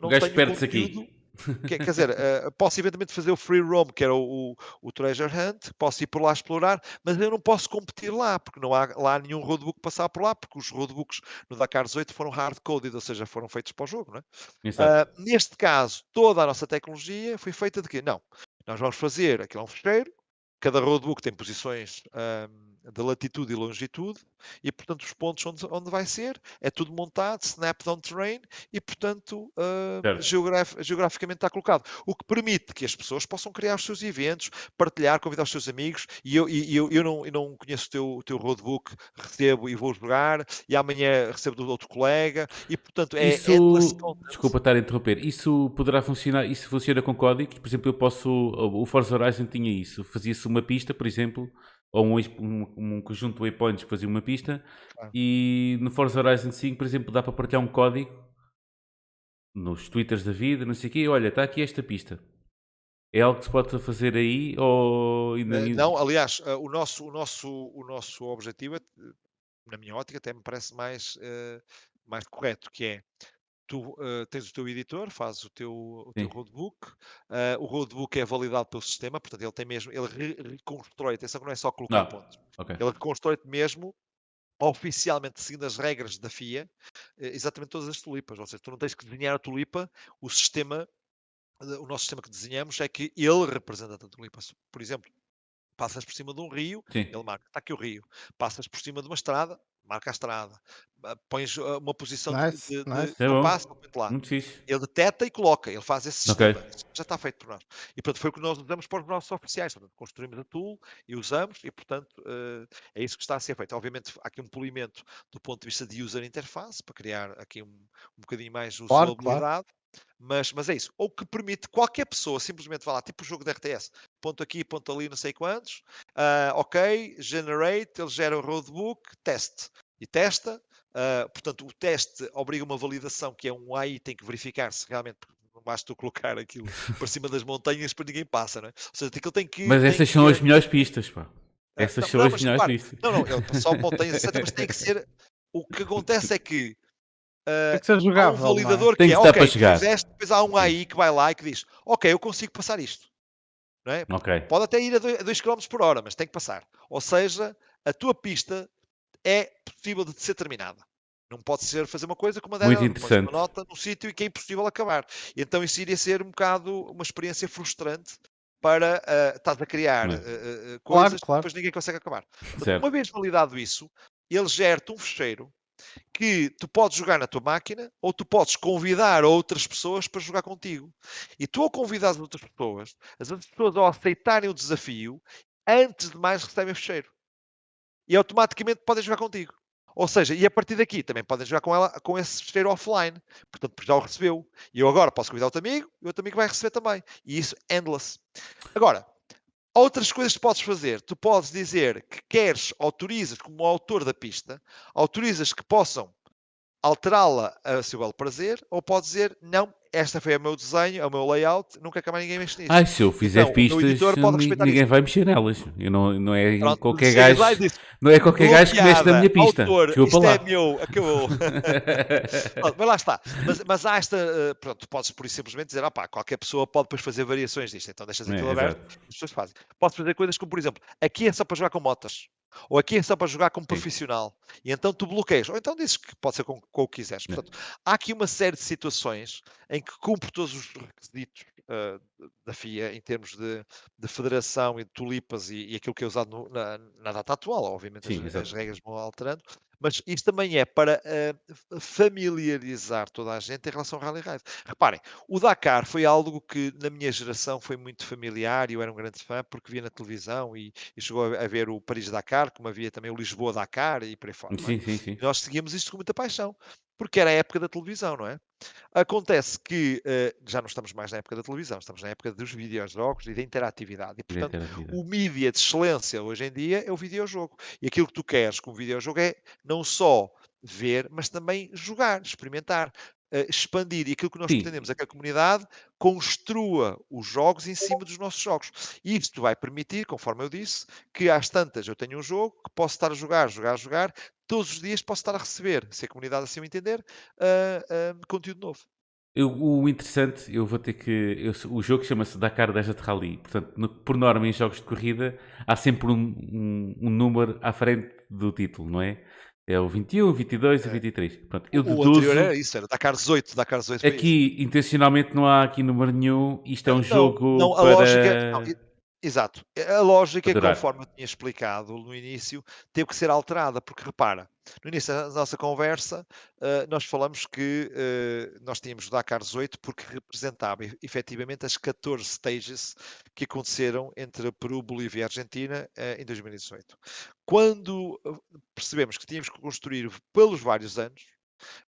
não tenho conteúdo. aqui. Quer, quer dizer, uh, posso eventualmente fazer o free roam, que era o, o, o, treasure hunt, posso ir por lá explorar, mas eu não posso competir lá, porque não há lá nenhum roadbook passar por lá, porque os roadbooks no Dakar 18 foram hard-coded, ou seja, foram feitos para o jogo. Não é? uh, neste caso, toda a nossa tecnologia foi feita de quê? Não, nós vamos fazer, aquilo é um fecheiro, cada roadbook tem posições um, de latitude e longitude, e portanto os pontos onde, onde vai ser, é tudo montado, snap down terrain, e portanto uh, geograf geograficamente está colocado. O que permite que as pessoas possam criar os seus eventos, partilhar, convidar os seus amigos, e eu, e, eu, eu, não, eu não conheço o teu, o teu roadbook, recebo e vou jogar, e amanhã recebo do outro colega, e portanto é... Isso, é desculpa estar a interromper, isso poderá funcionar, isso funciona com códigos, por exemplo, eu posso, o Forza Horizon tinha isso, fazia-se uma pista, por exemplo, ou um, um, um, conjunto de waypoints que fazia uma pista, ah. e no Forza Horizon 5, por exemplo, dá para partilhar um código nos twitters da vida, não sei o quê, olha, está aqui esta pista. É algo que se pode fazer aí ou ainda... Eh, não, aliás, eh, o nosso, o nosso, o nosso objetivo, é, na minha ótica, até me parece mais, mais correto, que é tu uh, tens o teu editor, fazes o teu, o teu roadbook, uh, o roadbook é validado pelo sistema, portanto ele tem mesmo, ele re reconstrói, atenção que não é só colocar não. pontos, okay. ele reconstrói-te mesmo oficialmente seguindo as regras da FIA, eh, exatamente todas as tulipas, ou seja, tu não tens que desenhar a tulipa, o sistema, o nosso sistema que desenhamos é que ele representa a tulipa, por exemplo, passas por cima de um rio, Sim. ele marca, está aqui o rio, passas por cima de uma estrada, marca a estrada, ah, pões ah, uma posição de- Nice, de, de, nice. É de bom. passe, põe-te lá. Muito fixe. Ele detecta e coloca, ele faz esse sistema. Isso Já está feito por nós. E portanto foi o que nós usamos para os nossos oficiais. Portanto, construímos a tool e usamos, e portanto eh, é isso que está a ser feito. Obviamente há aqui um polimento do ponto de vista de user interface para criar aqui um, um bocadinho mais Claro, claro. Mas, mas é isso. Ou que permite qualquer pessoa simplesmente vá lá, tipo o jogo de RTS, ponto aqui, ponto ali, não sei quantos, ah, ok, generate, ele gera o roadbook, teste. E testa, ah, portanto, o teste obriga uma validação que é um AI, tem que verificar se realmente não basta tu colocar aquilo [laughs] por cima das montanhas para ninguém passa, não é? Ou seja, aquilo tem que. Mas tem essas que- são as melhores pistas, pá. Ah, Essas não, são não, as melhores repare, pistas. Não, não, ele só montanhas, etc, mas tem que ser. O que [laughs] acontece é que Tem que ser há um jogável. é? validador Tem que que é, ok, fizeste, depois há um AI que vai lá e que diz, ok, eu consigo passar isto. Não é? Ok. Pode até ir a 2 km por hora, mas tem que passar. Ou seja, a tua pista é possível de ser terminada. Não pode ser fazer uma coisa como uma Muito dela, uma nota num sítio e que é impossível acabar. Então isso iria ser um bocado uma experiência frustrante para uh, estás a criar uh, é? uh, uh, Claro, coisas que claro. depois ninguém consegue acabar. Uma vez validado isso, ele gera-te um fecheiro que tu podes jogar na tua máquina ou tu podes convidar outras pessoas para jogar contigo. E tu ao convidar as outras pessoas, as outras pessoas ao aceitarem o desafio, antes de mais recebem o fecheiro. E automaticamente podem jogar contigo. Ou seja, e a partir daqui também podem jogar com ela com esse fecheiro offline. Portanto, já o recebeu. E eu agora posso convidar outro amigo e o outro amigo vai receber também. E isso endless. Agora, outras coisas que podes fazer. Tu podes dizer que queres, autorizas como autor da pista, autorizas que possam alterá-la a seu belo prazer, ou pode dizer, não, esta foi o meu desenho, é o meu layout, nunca mais ninguém mexe nisso. Ai, se eu fizer Então, pistas, ninguém isso. vai mexer nelas. Eu não, não é Pronto, qualquer gajo, não é qualquer gajo que mexe na minha pista. Autor, isto para lá. é meu, acabou. [laughs] Pronto, mas lá está. Mas, mas há esta. eh, pronto, tu podes por isso simplesmente dizer, opá, qualquer pessoa pode depois fazer variações disto, então deixas É, aquilo exato. aberto as pessoas fazem. Podes fazer coisas como, por exemplo, aqui é só para jogar com motas. Ou aqui é só para jogar como profissional. E então tu bloqueias. Ou então dizes que pode ser com, com o que quiseres. É. Portanto, há aqui uma série de situações em que cumpre todos os requisitos ah, da FIA em termos de, de federação e de tulipas e, e aquilo que é usado no- na, na data atual. Obviamente Sim, as, as regras vão alterando. Mas isto também é para ah, familiarizar toda a gente em relação ao Rally Raid. Reparem, o Dakar foi algo que na minha geração foi muito familiar e eu era um grande fã porque via na televisão e, e chegou a, ver o Paris-Dakar, como havia também o Lisboa-Dakar e por aí fora. é? Sim, sim, sim. Nós seguíamos isto com muita paixão, porque era a época da televisão, não é? Acontece que eh, já não estamos mais na época da televisão, estamos na época dos videojogos e da interatividade. E, portanto, Interatividade. o mídia de excelência hoje em dia é o videojogo. E aquilo que tu queres com o videojogo é não só ver, mas também jogar, experimentar, eh, expandir. E aquilo que nós Sim. pretendemos é que a comunidade construa os jogos em cima dos nossos jogos. E isto vai permitir, conforme eu disse, que às tantas eu tenho um jogo que posso estar a jogar, jogar, jogar, todos os dias posso estar a receber, se a comunidade assim o entender, ah, ah, conteúdo novo. Eu- o interessante, eu vou ter que. eu- o jogo chama-se Dakar Desert Rally. Portanto, no- por norma, em jogos de corrida, há sempre um, um- um número à frente do título, não é? É o 21, 22 e É. 23. Pronto, eu o deduzo. anterior era isso, era Dakar 18, Dakar 18 foi isso. Aqui, intencionalmente, não há aqui número nenhum. Isto é um Não, jogo não, a para. lógica, não, e- exato. A lógica, Para durar. conforme eu tinha explicado no início, teve que ser alterada, porque repara, no início da nossa conversa, eh, nós falamos que eh, nós tínhamos o Dakar 18 porque representava efetivamente as 14 stages que aconteceram entre Peru, Bolívia e Argentina eh, em 2018. Quando percebemos que tínhamos que construir pelos vários anos,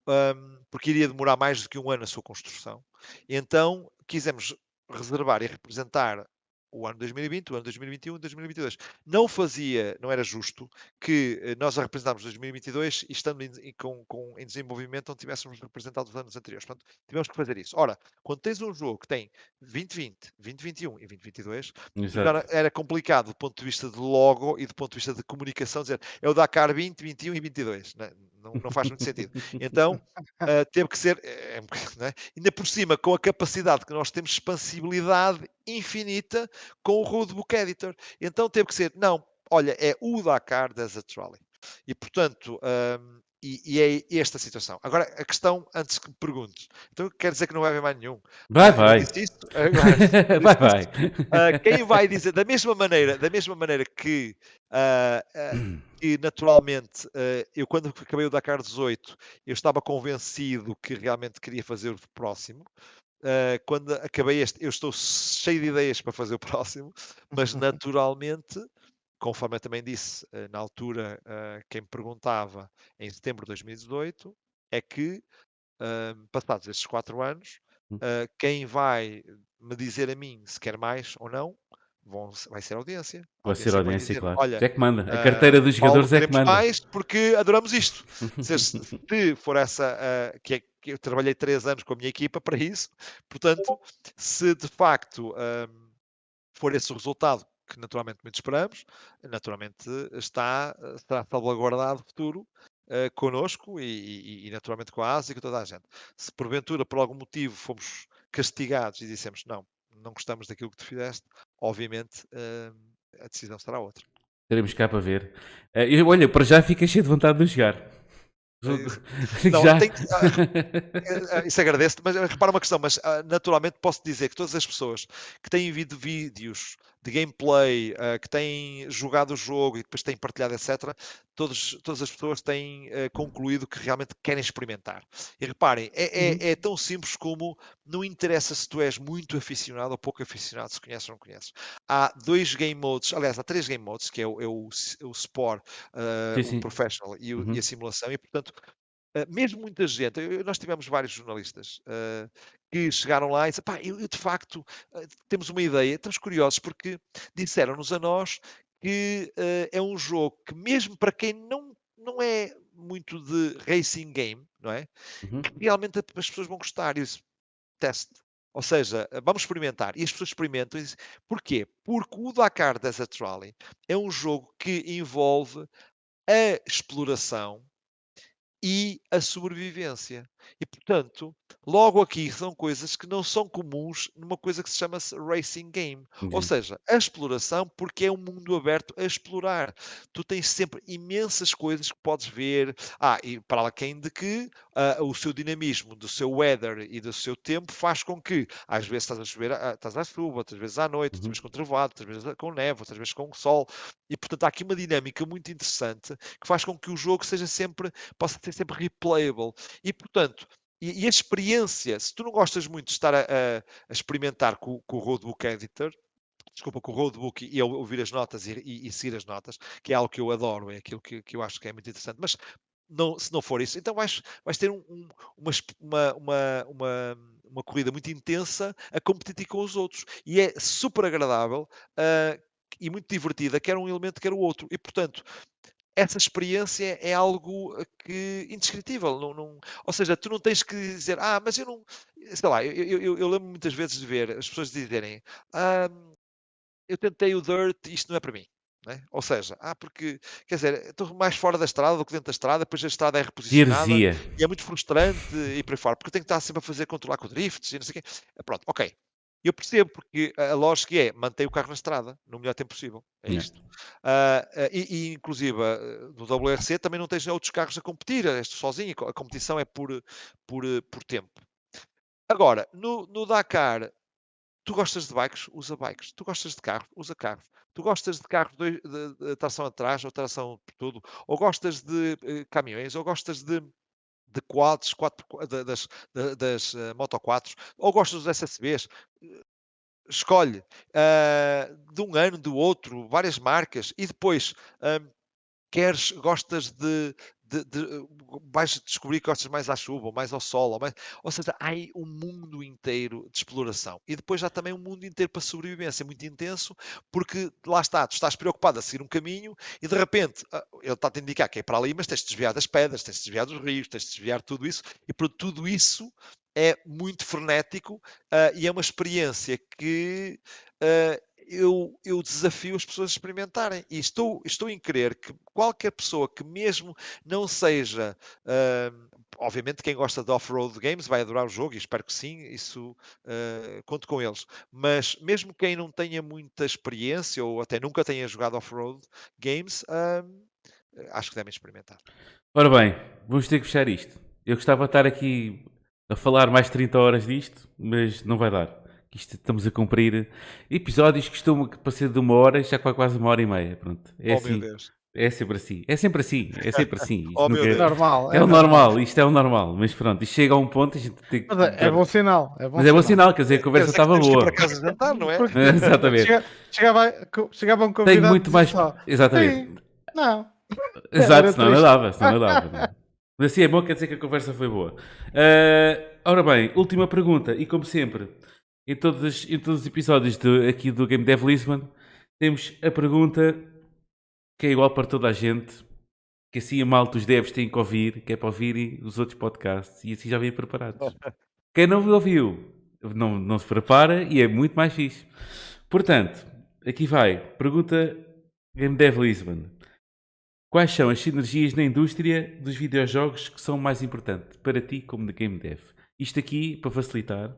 hum, porque iria demorar mais do que um ano a sua construção, então quisemos reservar e representar o ano 2020, o ano 2021 e 2022. Não fazia, não era justo que eh, nós a representámos 2022 e estando em, com, com- em desenvolvimento não tivéssemos representado os anos anteriores. Portanto, tivemos que fazer isso. Ora, quando tens um jogo que tem 2020, 2021 e 2022, Exato. era, era complicado do ponto de vista de logo e do ponto de vista de comunicação dizer é o Dakar 20, 21 e 22. Não, não, não faz muito sentido. Então, ah, teve que ser, é, bocado, não é? ainda por cima, com a capacidade que nós temos, expansibilidade infinita com o Roadbook Editor. Então teve que ser, não, olha, é o Dakar Desert Rally. E portanto, ahm, e, e é esta a situação. Agora, a questão, antes que me perguntes, então quer dizer que não vai haver mais nenhum? Vai, Ah, [laughs] vai. isto, agora, vai, vai. ah, quem vai dizer da mesma maneira, da mesma maneira que ah, ah, [clears throat] que naturalmente, eh, eu quando acabei o Dakar 18, eu estava convencido que realmente queria fazer o próximo. Eh, quando acabei este, eu estou cheio de ideias para fazer o [laughs] próximo, mas [laughs] naturalmente, conforme eu também disse eh, na altura, quem me perguntava em setembro de 2018, é que passados estes quatro anos, uh, quem vai me dizer a mim se quer mais ou não vão, vai ser audiência. Vai ser audiência, dizer, claro. Olha, é que manda. A carteira uh, dos jogadores é que manda. mais porque adoramos isto. [laughs] se, se for essa, uh, que, é, que eu trabalhei três anos com a minha equipa para isso, portanto, se de facto uh, for esse o resultado que naturalmente muito esperamos, naturalmente está, estará salvaguardado o futuro uh, connosco e, e, e, naturalmente com a Ásia e com toda a gente. Se porventura, por algum motivo, fomos castigados e dissemos não, não gostamos daquilo que tu fizeste, obviamente uh, a decisão será outra. Teremos cá para ver. Uh, eu, olha, para já fica cheio de vontade de jogar. É [laughs] não, já. Tem, uh, isso agradeço, mas repara uma questão, mas uh, naturalmente posso dizer que todas as pessoas que têm visto vídeos de gameplay, uh, que têm jogado o jogo e depois têm partilhado, etc., todos, todas as pessoas têm uh, concluído que realmente querem experimentar. E reparem, é, é, uhum. é, tão simples como não interessa se tu és muito aficionado ou pouco aficionado, se conheces ou não conheces. Há dois game modes, aliás, há três game modes, que é o, é o, o Sport, uh, sim, sim. o Professional e, o, uhum. e, a simulação, e portanto Uh, mesmo muita gente, eu, nós tivemos vários jornalistas uh, que chegaram lá e disseram, pá, eu, eu de facto uh, temos uma ideia, estamos curiosos porque disseram-nos a nós que é um jogo que mesmo para quem não, não é muito de racing game, não é? Uhum. realmente as pessoas vão gostar. E isso, teste. Ou seja, vamos experimentar. E as pessoas experimentam. E dizem, porquê? Porque o Dakar Desert Rally é um jogo que envolve a exploração e a sobrevivência. E, portanto, logo aqui são coisas que não são comuns numa coisa que se chama -se racing game. Ou seja, a exploração, porque é um mundo aberto a explorar. Tu tens sempre imensas coisas que podes ver. Ah, e para além de que uh, o seu dinamismo, do seu weather e do seu tempo faz com que, às vezes estás a chover, uh, estás à chuva, outras vezes à noite, outras uhum. vezes com trovado, outras vezes com neve, outras vezes com sol. E, portanto, há aqui uma dinâmica muito interessante que faz com que o jogo seja sempre, possa ser sempre replayable. E, portanto, e, e, a experiência, se tu não gostas muito de estar a, a, a experimentar com, com, o Roadbook Editor, desculpa, com o Roadbook e ouvir as notas e, e, e, seguir as notas, que é algo que eu adoro, é aquilo que, que eu acho que é muito interessante, mas não, se não for isso, então vais, vais ter um, um, uma, uma, uma, uma, corrida muito intensa a competir com os outros. E é super agradável uh, e muito divertida, quer um elemento, quer o outro. E, portanto, essa experiência é algo eh, que indescritível. Não, não, ou seja, tu não tens que dizer, ah, mas eu não. Sei lá, eu, eu, eu lembro muitas vezes de ver as pessoas dizerem, ah, eu tentei o Dirt, isto não é para mim. É? Ou seja, ah, porque quer dizer, estou mais fora da estrada do que dentro da estrada, depois a estrada é reposicionada e é muito frustrante e por aí fora, porque eu tenho que estar sempre a fazer controlar com drifts e não sei o quê. Pronto, ok, eu percebo, porque a lógica é manter o carro na estrada no melhor tempo possível. É isto. Uh, e, e, inclusive, no WRC também não tens outros carros a competir, este sozinho, a competição é por, por, por tempo. Agora, no, no Dakar, tu gostas de bikes? Usa bikes. Tu gostas de carros? Usa carros. Tu gostas de carros de, de, de tração atrás ou tração por tudo? Ou gostas de uh, caminhões? Ou gostas de de quads, quatro, das, das, das uh, Moto 4, ou gostas dos SSBs, escolhe uh, de um ano, do outro, várias marcas, e depois um, queres, gostas de, de, de, vais descobrir que gostas mais à chuva, ou mais ao sol, ou, mais, ou seja, há aí um mundo inteiro de exploração. E depois há também um mundo inteiro para sobrevivência, muito intenso, porque lá está, tu estás preocupado a seguir um caminho e de repente ah, ele está-te a indicar que é para ali, mas tens de desviar das pedras, tens de desviar dos rios, tens de desviar tudo isso, e por tudo isso é muito frenético uh, e é uma experiência que uh, eu, eu, desafio as pessoas a experimentarem. E estou, estou em crer que qualquer pessoa que mesmo não seja. Uh, obviamente, quem gosta de off-road games vai adorar o jogo, e espero que sim, isso uh, conto com eles. Mas mesmo quem não tenha muita experiência ou até nunca tenha jogado off-road games, uh, acho que devem experimentar. Ora bem, vamos ter que fechar isto. Eu gostava de estar aqui a falar mais 30 horas disto, mas não vai dar. Isto, estamos a cumprir episódios que costumam para ser de uma hora, já quase uma hora e meia. Pronto. É oh, assim. meu Deus. É sempre assim. É sempre assim. É sempre assim. [laughs] Isto Oh, nunca- Deus. Normal. É o normal, isto é o normal. Mas pronto, isto chega a um ponto e a gente tem que. Mas é, é bom sinal. É bom Mas é bom sinal, quer dizer, a Quer conversa que estava que boa. para casa jantar, não é? Porque [laughs] Exatamente. chega- chegava, chegava um convidado Tenho muito e mais. só, Exatamente. "Sim, Não. [laughs] Exato, senão não dava, senão não dava. não. Mas assim é bom, quer dizer que a conversa foi boa. Ah, ora bem, última pergunta, e como sempre, em todos, em todos os episódios aqui do Game Dev Lisbon, temos a pergunta que é igual para toda a gente, que assim a malta os devs têm que ouvir, que é para ouvirem os outros podcasts, e assim já vêm preparados. [laughs] Quem não ouviu, não, não se prepara e é muito mais fixe. Portanto, aqui vai, pergunta Game Dev Lisbon. Quais são as sinergias na indústria dos videojogos que são mais importantes para ti como de game dev? Isto aqui, para facilitar,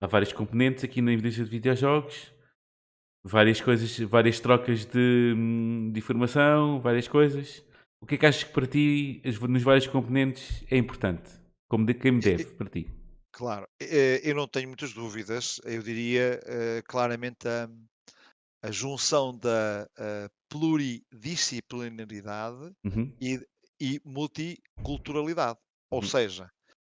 há vários componentes aqui na indústria de videojogos, várias coisas, várias trocas de, hum, de informação, várias coisas. O que é que achas que para ti, nos vários componentes, é importante? Como de game dev, para ti? Claro, eh, eu não tenho muitas dúvidas. Eu diria eh, claramente a, a junção da pluridisciplinaridade Uhum, e, e multiculturalidade. Ou Uhum. seja,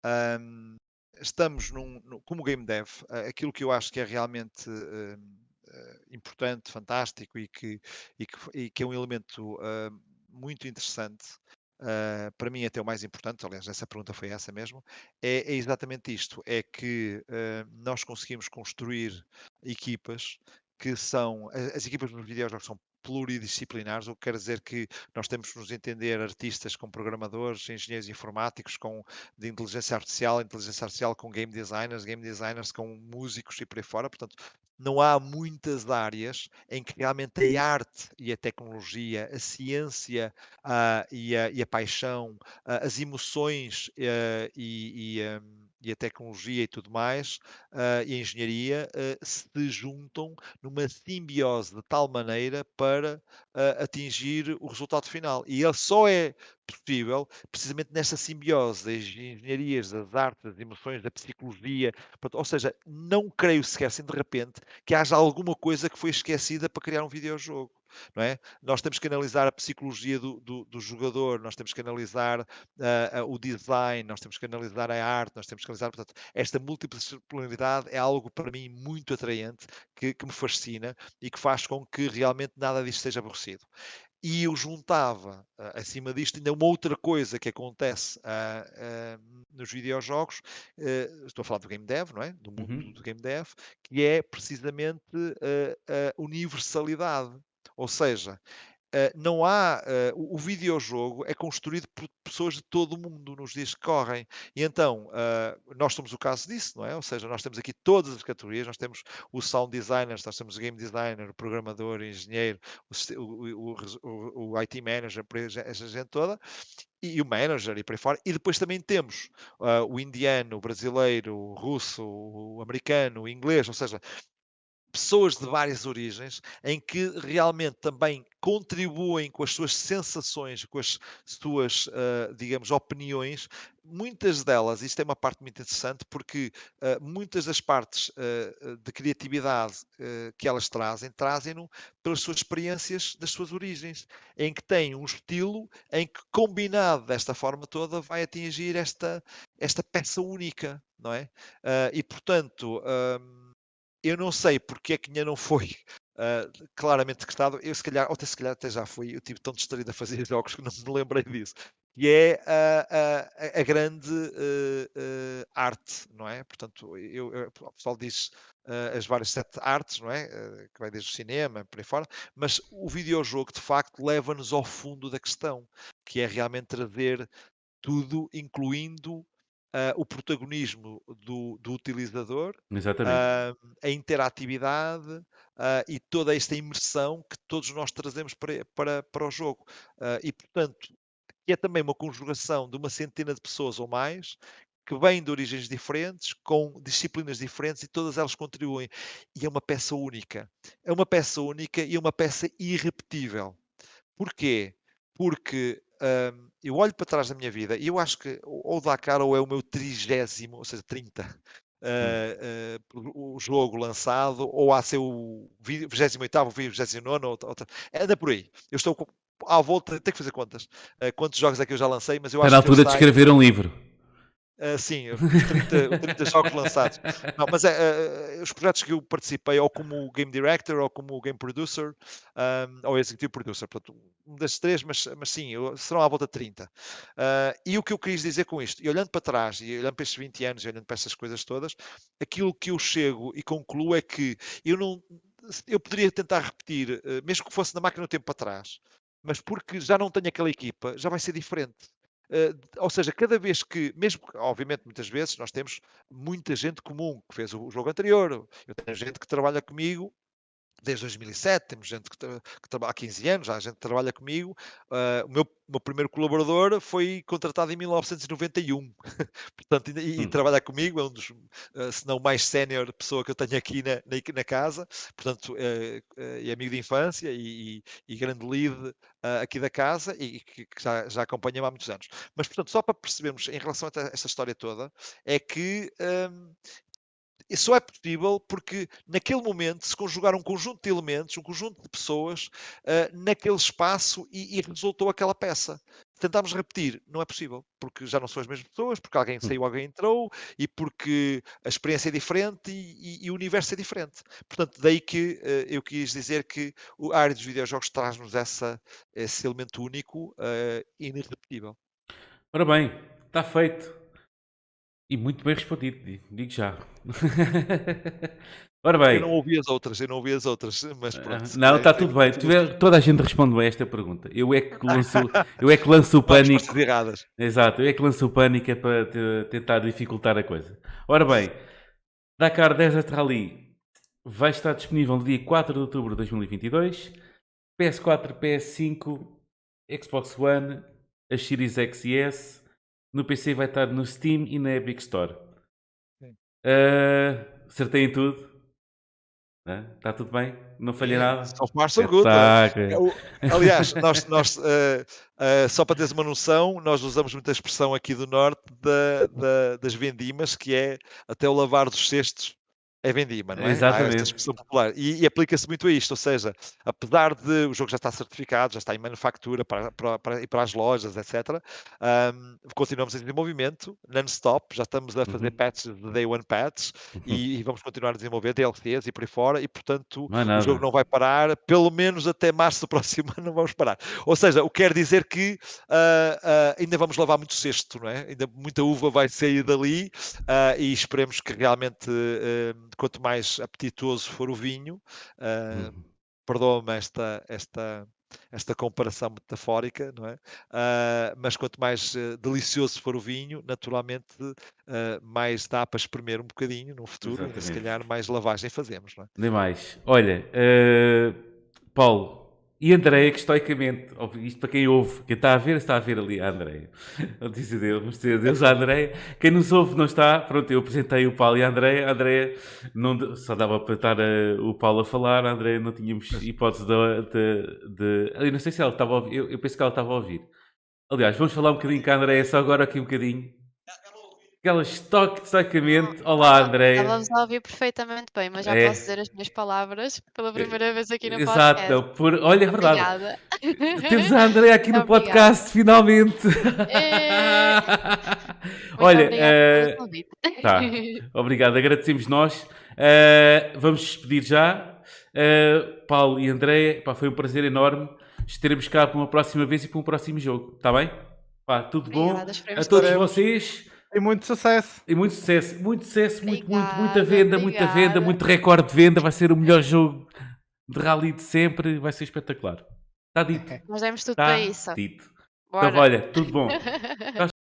ahm, estamos num, como game dev, aquilo que eu acho que é realmente eh, importante, fantástico e que, e que, e que é um elemento ahm, muito interessante. ah, para mim até o mais importante, aliás, essa pergunta foi essa mesmo, é, é exatamente isto: é que ah, nós conseguimos construir equipas que são. a- As equipas nos videojogos são pluridisciplinares, o que quer dizer que nós temos que nos entender artistas com programadores, engenheiros informáticos, com de inteligência artificial, inteligência artificial com game designers, game designers com músicos e por aí fora. Portanto, não há muitas áreas em que realmente a arte e a tecnologia, a ciência ah, e, a, e a paixão, ah, as emoções ah, e, e, hum, e a tecnologia e tudo mais, ah, e a engenharia, ah, se juntam numa simbiose de tal maneira para ah, atingir o resultado final. E ele só é possível precisamente nesta simbiose das engenharias, das artes, das emoções, da psicologia. Ou seja, não creio sequer assim de repente que haja alguma coisa que foi esquecida para criar um videojogo. Não é? Nós temos que analisar a psicologia do, do, do jogador, nós temos que analisar ah, o design, nós temos que analisar a arte, nós temos que analisar, portanto, esta multidisciplinaridade é algo para mim muito atraente, que, que me fascina e que faz com que realmente nada disto seja aborrecido. E eu juntava ah, acima disto ainda uma outra coisa que acontece ah, ah, nos videojogos, eh, estou a falar do game dev, não é? Do mundo Uhum. do game dev, que é precisamente a universalidade. Ou seja, Uh, não há. uh, o, videojogo é construído por pessoas de todo o mundo nos dias que correm. E então, uh, nós somos o caso disso, não é? Ou seja, nós temos aqui todas as categorias: nós temos o sound designer, nós temos o game designer, o programador, o engenheiro, o, o, o, IT manager, essa gente toda. E, o manager e por aí fora. E depois também temos uh, o indiano, o brasileiro, o russo, o americano, o inglês, ou seja, pessoas de várias origens em que realmente também contribuem com as suas sensações, com as suas, ah, digamos, opiniões. Muitas delas, isto é uma parte muito interessante, porque ah, muitas das partes ah, de criatividade que elas trazem, trazem-no pelas suas experiências das suas origens, em que têm um estilo em que, combinado desta forma toda, vai atingir esta, esta peça única, não é? E, portanto, eu não sei porque é que ainda não foi ah, claramente decretado. Eu, se calhar, ou até se calhar até já fui, eu tive tão distraído a fazer [laughs] jogos que não me lembrei disso. E é a, a- a grande eh, eh, arte, não é? Portanto, eu, eu- o pessoal diz as várias sete artes, não é? Que vai desde o cinema, por aí fora, mas o videojogo, de facto, leva-nos ao fundo da questão, que é realmente trazer tudo, incluindo ah, o protagonismo do, do utilizador, ah, a interatividade ah, e toda esta imersão que todos nós trazemos para, para, para o jogo. E, portanto, que é também uma conjugação de uma centena de pessoas ou mais que vêm de origens diferentes, com disciplinas diferentes e todas elas contribuem. E é uma peça única. É uma peça única e é uma peça irrepetível. Porquê? Porque eu olho para trás da minha vida e eu acho que ou o Dakar ou é o meu trigésimo, ou seja, 30, Hum. ah, ah, o jogo lançado, ou há ser o 28º, o 29 outra, outra, anda por aí. Eu estou com à volta, tenho que fazer contas. Uh, quantos jogos é que eu já lancei, mas eu Está acho na que altura de escrever um livro. Uh, sim, os 30, 30 jogos lançados. Não, mas uh, os projetos que eu participei, ou como Game Director, ou como Game Producer, um, ou Executive Producer, portanto, um das três, mas, mas sim, serão à volta de 30. Uh, e o que eu quis dizer com isto, e olhando para trás, e olhando para estes 20 anos, e olhando para estas coisas todas, aquilo que eu chego e concluo é que eu não. Eu poderia tentar repetir, mesmo que fosse na máquina do tempo para trás, mas porque já não tenho aquela equipa, já vai ser diferente. Uh, ou seja, cada vez que, mesmo obviamente muitas vezes nós temos muita gente comum que fez o, o jogo anterior, eu tenho gente que trabalha comigo desde 2007, temos gente que, que trabalha há 15 anos, há gente que trabalha comigo. Uh, o meu, meu, primeiro colaborador foi contratado em 1991, [laughs] portanto, e, hum. e, trabalha comigo, é um dos, uh, se não mais sénior pessoa que eu tenho aqui na, na, na casa, portanto, uh, é amigo de infância e, e, e grande lead aqui da casa e que, que já, já acompanha-me há muitos anos. Mas, portanto, só para percebermos em relação a esta história toda, é que um, isso só é possível porque naquele momento se conjugaram um conjunto de elementos, um conjunto de pessoas uh, naquele espaço e, e, resultou aquela peça. Tentámos repetir, não é possível, porque já não são as mesmas pessoas, porque alguém saiu, alguém entrou e porque a experiência é diferente e, e, e o universo é diferente. Portanto, daí que uh, eu quis dizer que a área dos videojogos traz-nos esse elemento único uh, e irrepetível. Ora bem, está feito. E muito bem respondido, digo já. [laughs] Ora bem. Eu não ouvi as outras, eu não ouvi as outras, mas ah, pronto. Não, está tudo bem. toda a gente responde bem a esta pergunta. Eu é que lanço, [laughs] eu é que lanço o pânico. Erradas. Exato, eu é que lanço o pânico é para te, tentar dificultar a coisa. Ora bem, Dakar Desert Rally vai estar disponível no dia 4 de outubro de 2022. PS4, PS5, Xbox One, as Series X e S no PC vai estar no Steam e na Epic Store. Uh, acertei em tudo. Está tudo bem? Não falhei nada? So far so good. Tá, aliás, nós, nós uh, uh, só para teres uma noção, nós usamos muita expressão aqui do Norte da, da, das vendimas, que é até o lavar dos cestos é vendima, não é? Exatamente. Há esta expressão popular. E, e aplica-se muito a isto, ou seja, apesar de o jogo já estar certificado, já está em manufactura para, para, para, e para as lojas, etc., um, continuamos em desenvolvimento, non-stop, já estamos a fazer uhum. patches de day one patches uhum. e, e, vamos continuar a desenvolver DLCs e por aí fora, e portanto é o jogo não vai parar, pelo menos até março do [laughs] próximo ano não vamos parar. Ou seja, o que quer dizer que uh, uh, ainda vamos lavar muito cesto, não é? Ainda muita uva vai sair dali uh, e esperemos que realmente quanto mais apetitoso for o vinho, uh, uhum. perdoa-me esta, esta, esta comparação metafórica, não é? Uh, mas quanto mais uh, delicioso for o vinho, naturalmente uh, mais dá para espremer um bocadinho no futuro e se calhar mais lavagem fazemos, não é? Demais. Olha, Paulo, e Andréia, que estoicamente, isto para quem ouve, quem está a ver, está a ver ali a Andréia. [laughs] Disse Deus, vamos dizer Deus a Andréia. Quem nos ouve não está, pronto, eu apresentei o Paulo e a Andréia. A Andréia não, só dava para estar a, o Paulo a falar, a Andréia não tínhamos hipótese de, de, de, Eu não sei se ela estava a ouvir, eu, eu penso que ela estava a ouvir. Aliás, vamos falar um bocadinho com a Andréia, só agora aqui um bocadinho aquela estoque estoicamente. Olá, André. Estávamos a ouvir perfeitamente bem, mas já é. posso dizer as minhas palavras pela primeira vez aqui no Podcast. Exato, por... olha, é verdade. Temos a André aqui no podcast, finalmente. É... [laughs] olha, uh... tá. [laughs] obrigado, agradecemos nós. Uh, vamos despedir já. Uh, Paulo e André, pá, foi um prazer enorme. Estaremos cá para uma próxima vez e para um próximo jogo, está bem? Pá, tudo bom a todos vocês. E muito sucesso. E muito sucesso, muito sucesso, muito, obrigada, muito, muita venda, obrigada. muita venda, muito recorde de venda. Vai ser o melhor jogo de rally de sempre. Vai ser espetacular. Está dito. Nós demos tudo tá para isso. Dito. Então, olha, tudo bom. [laughs]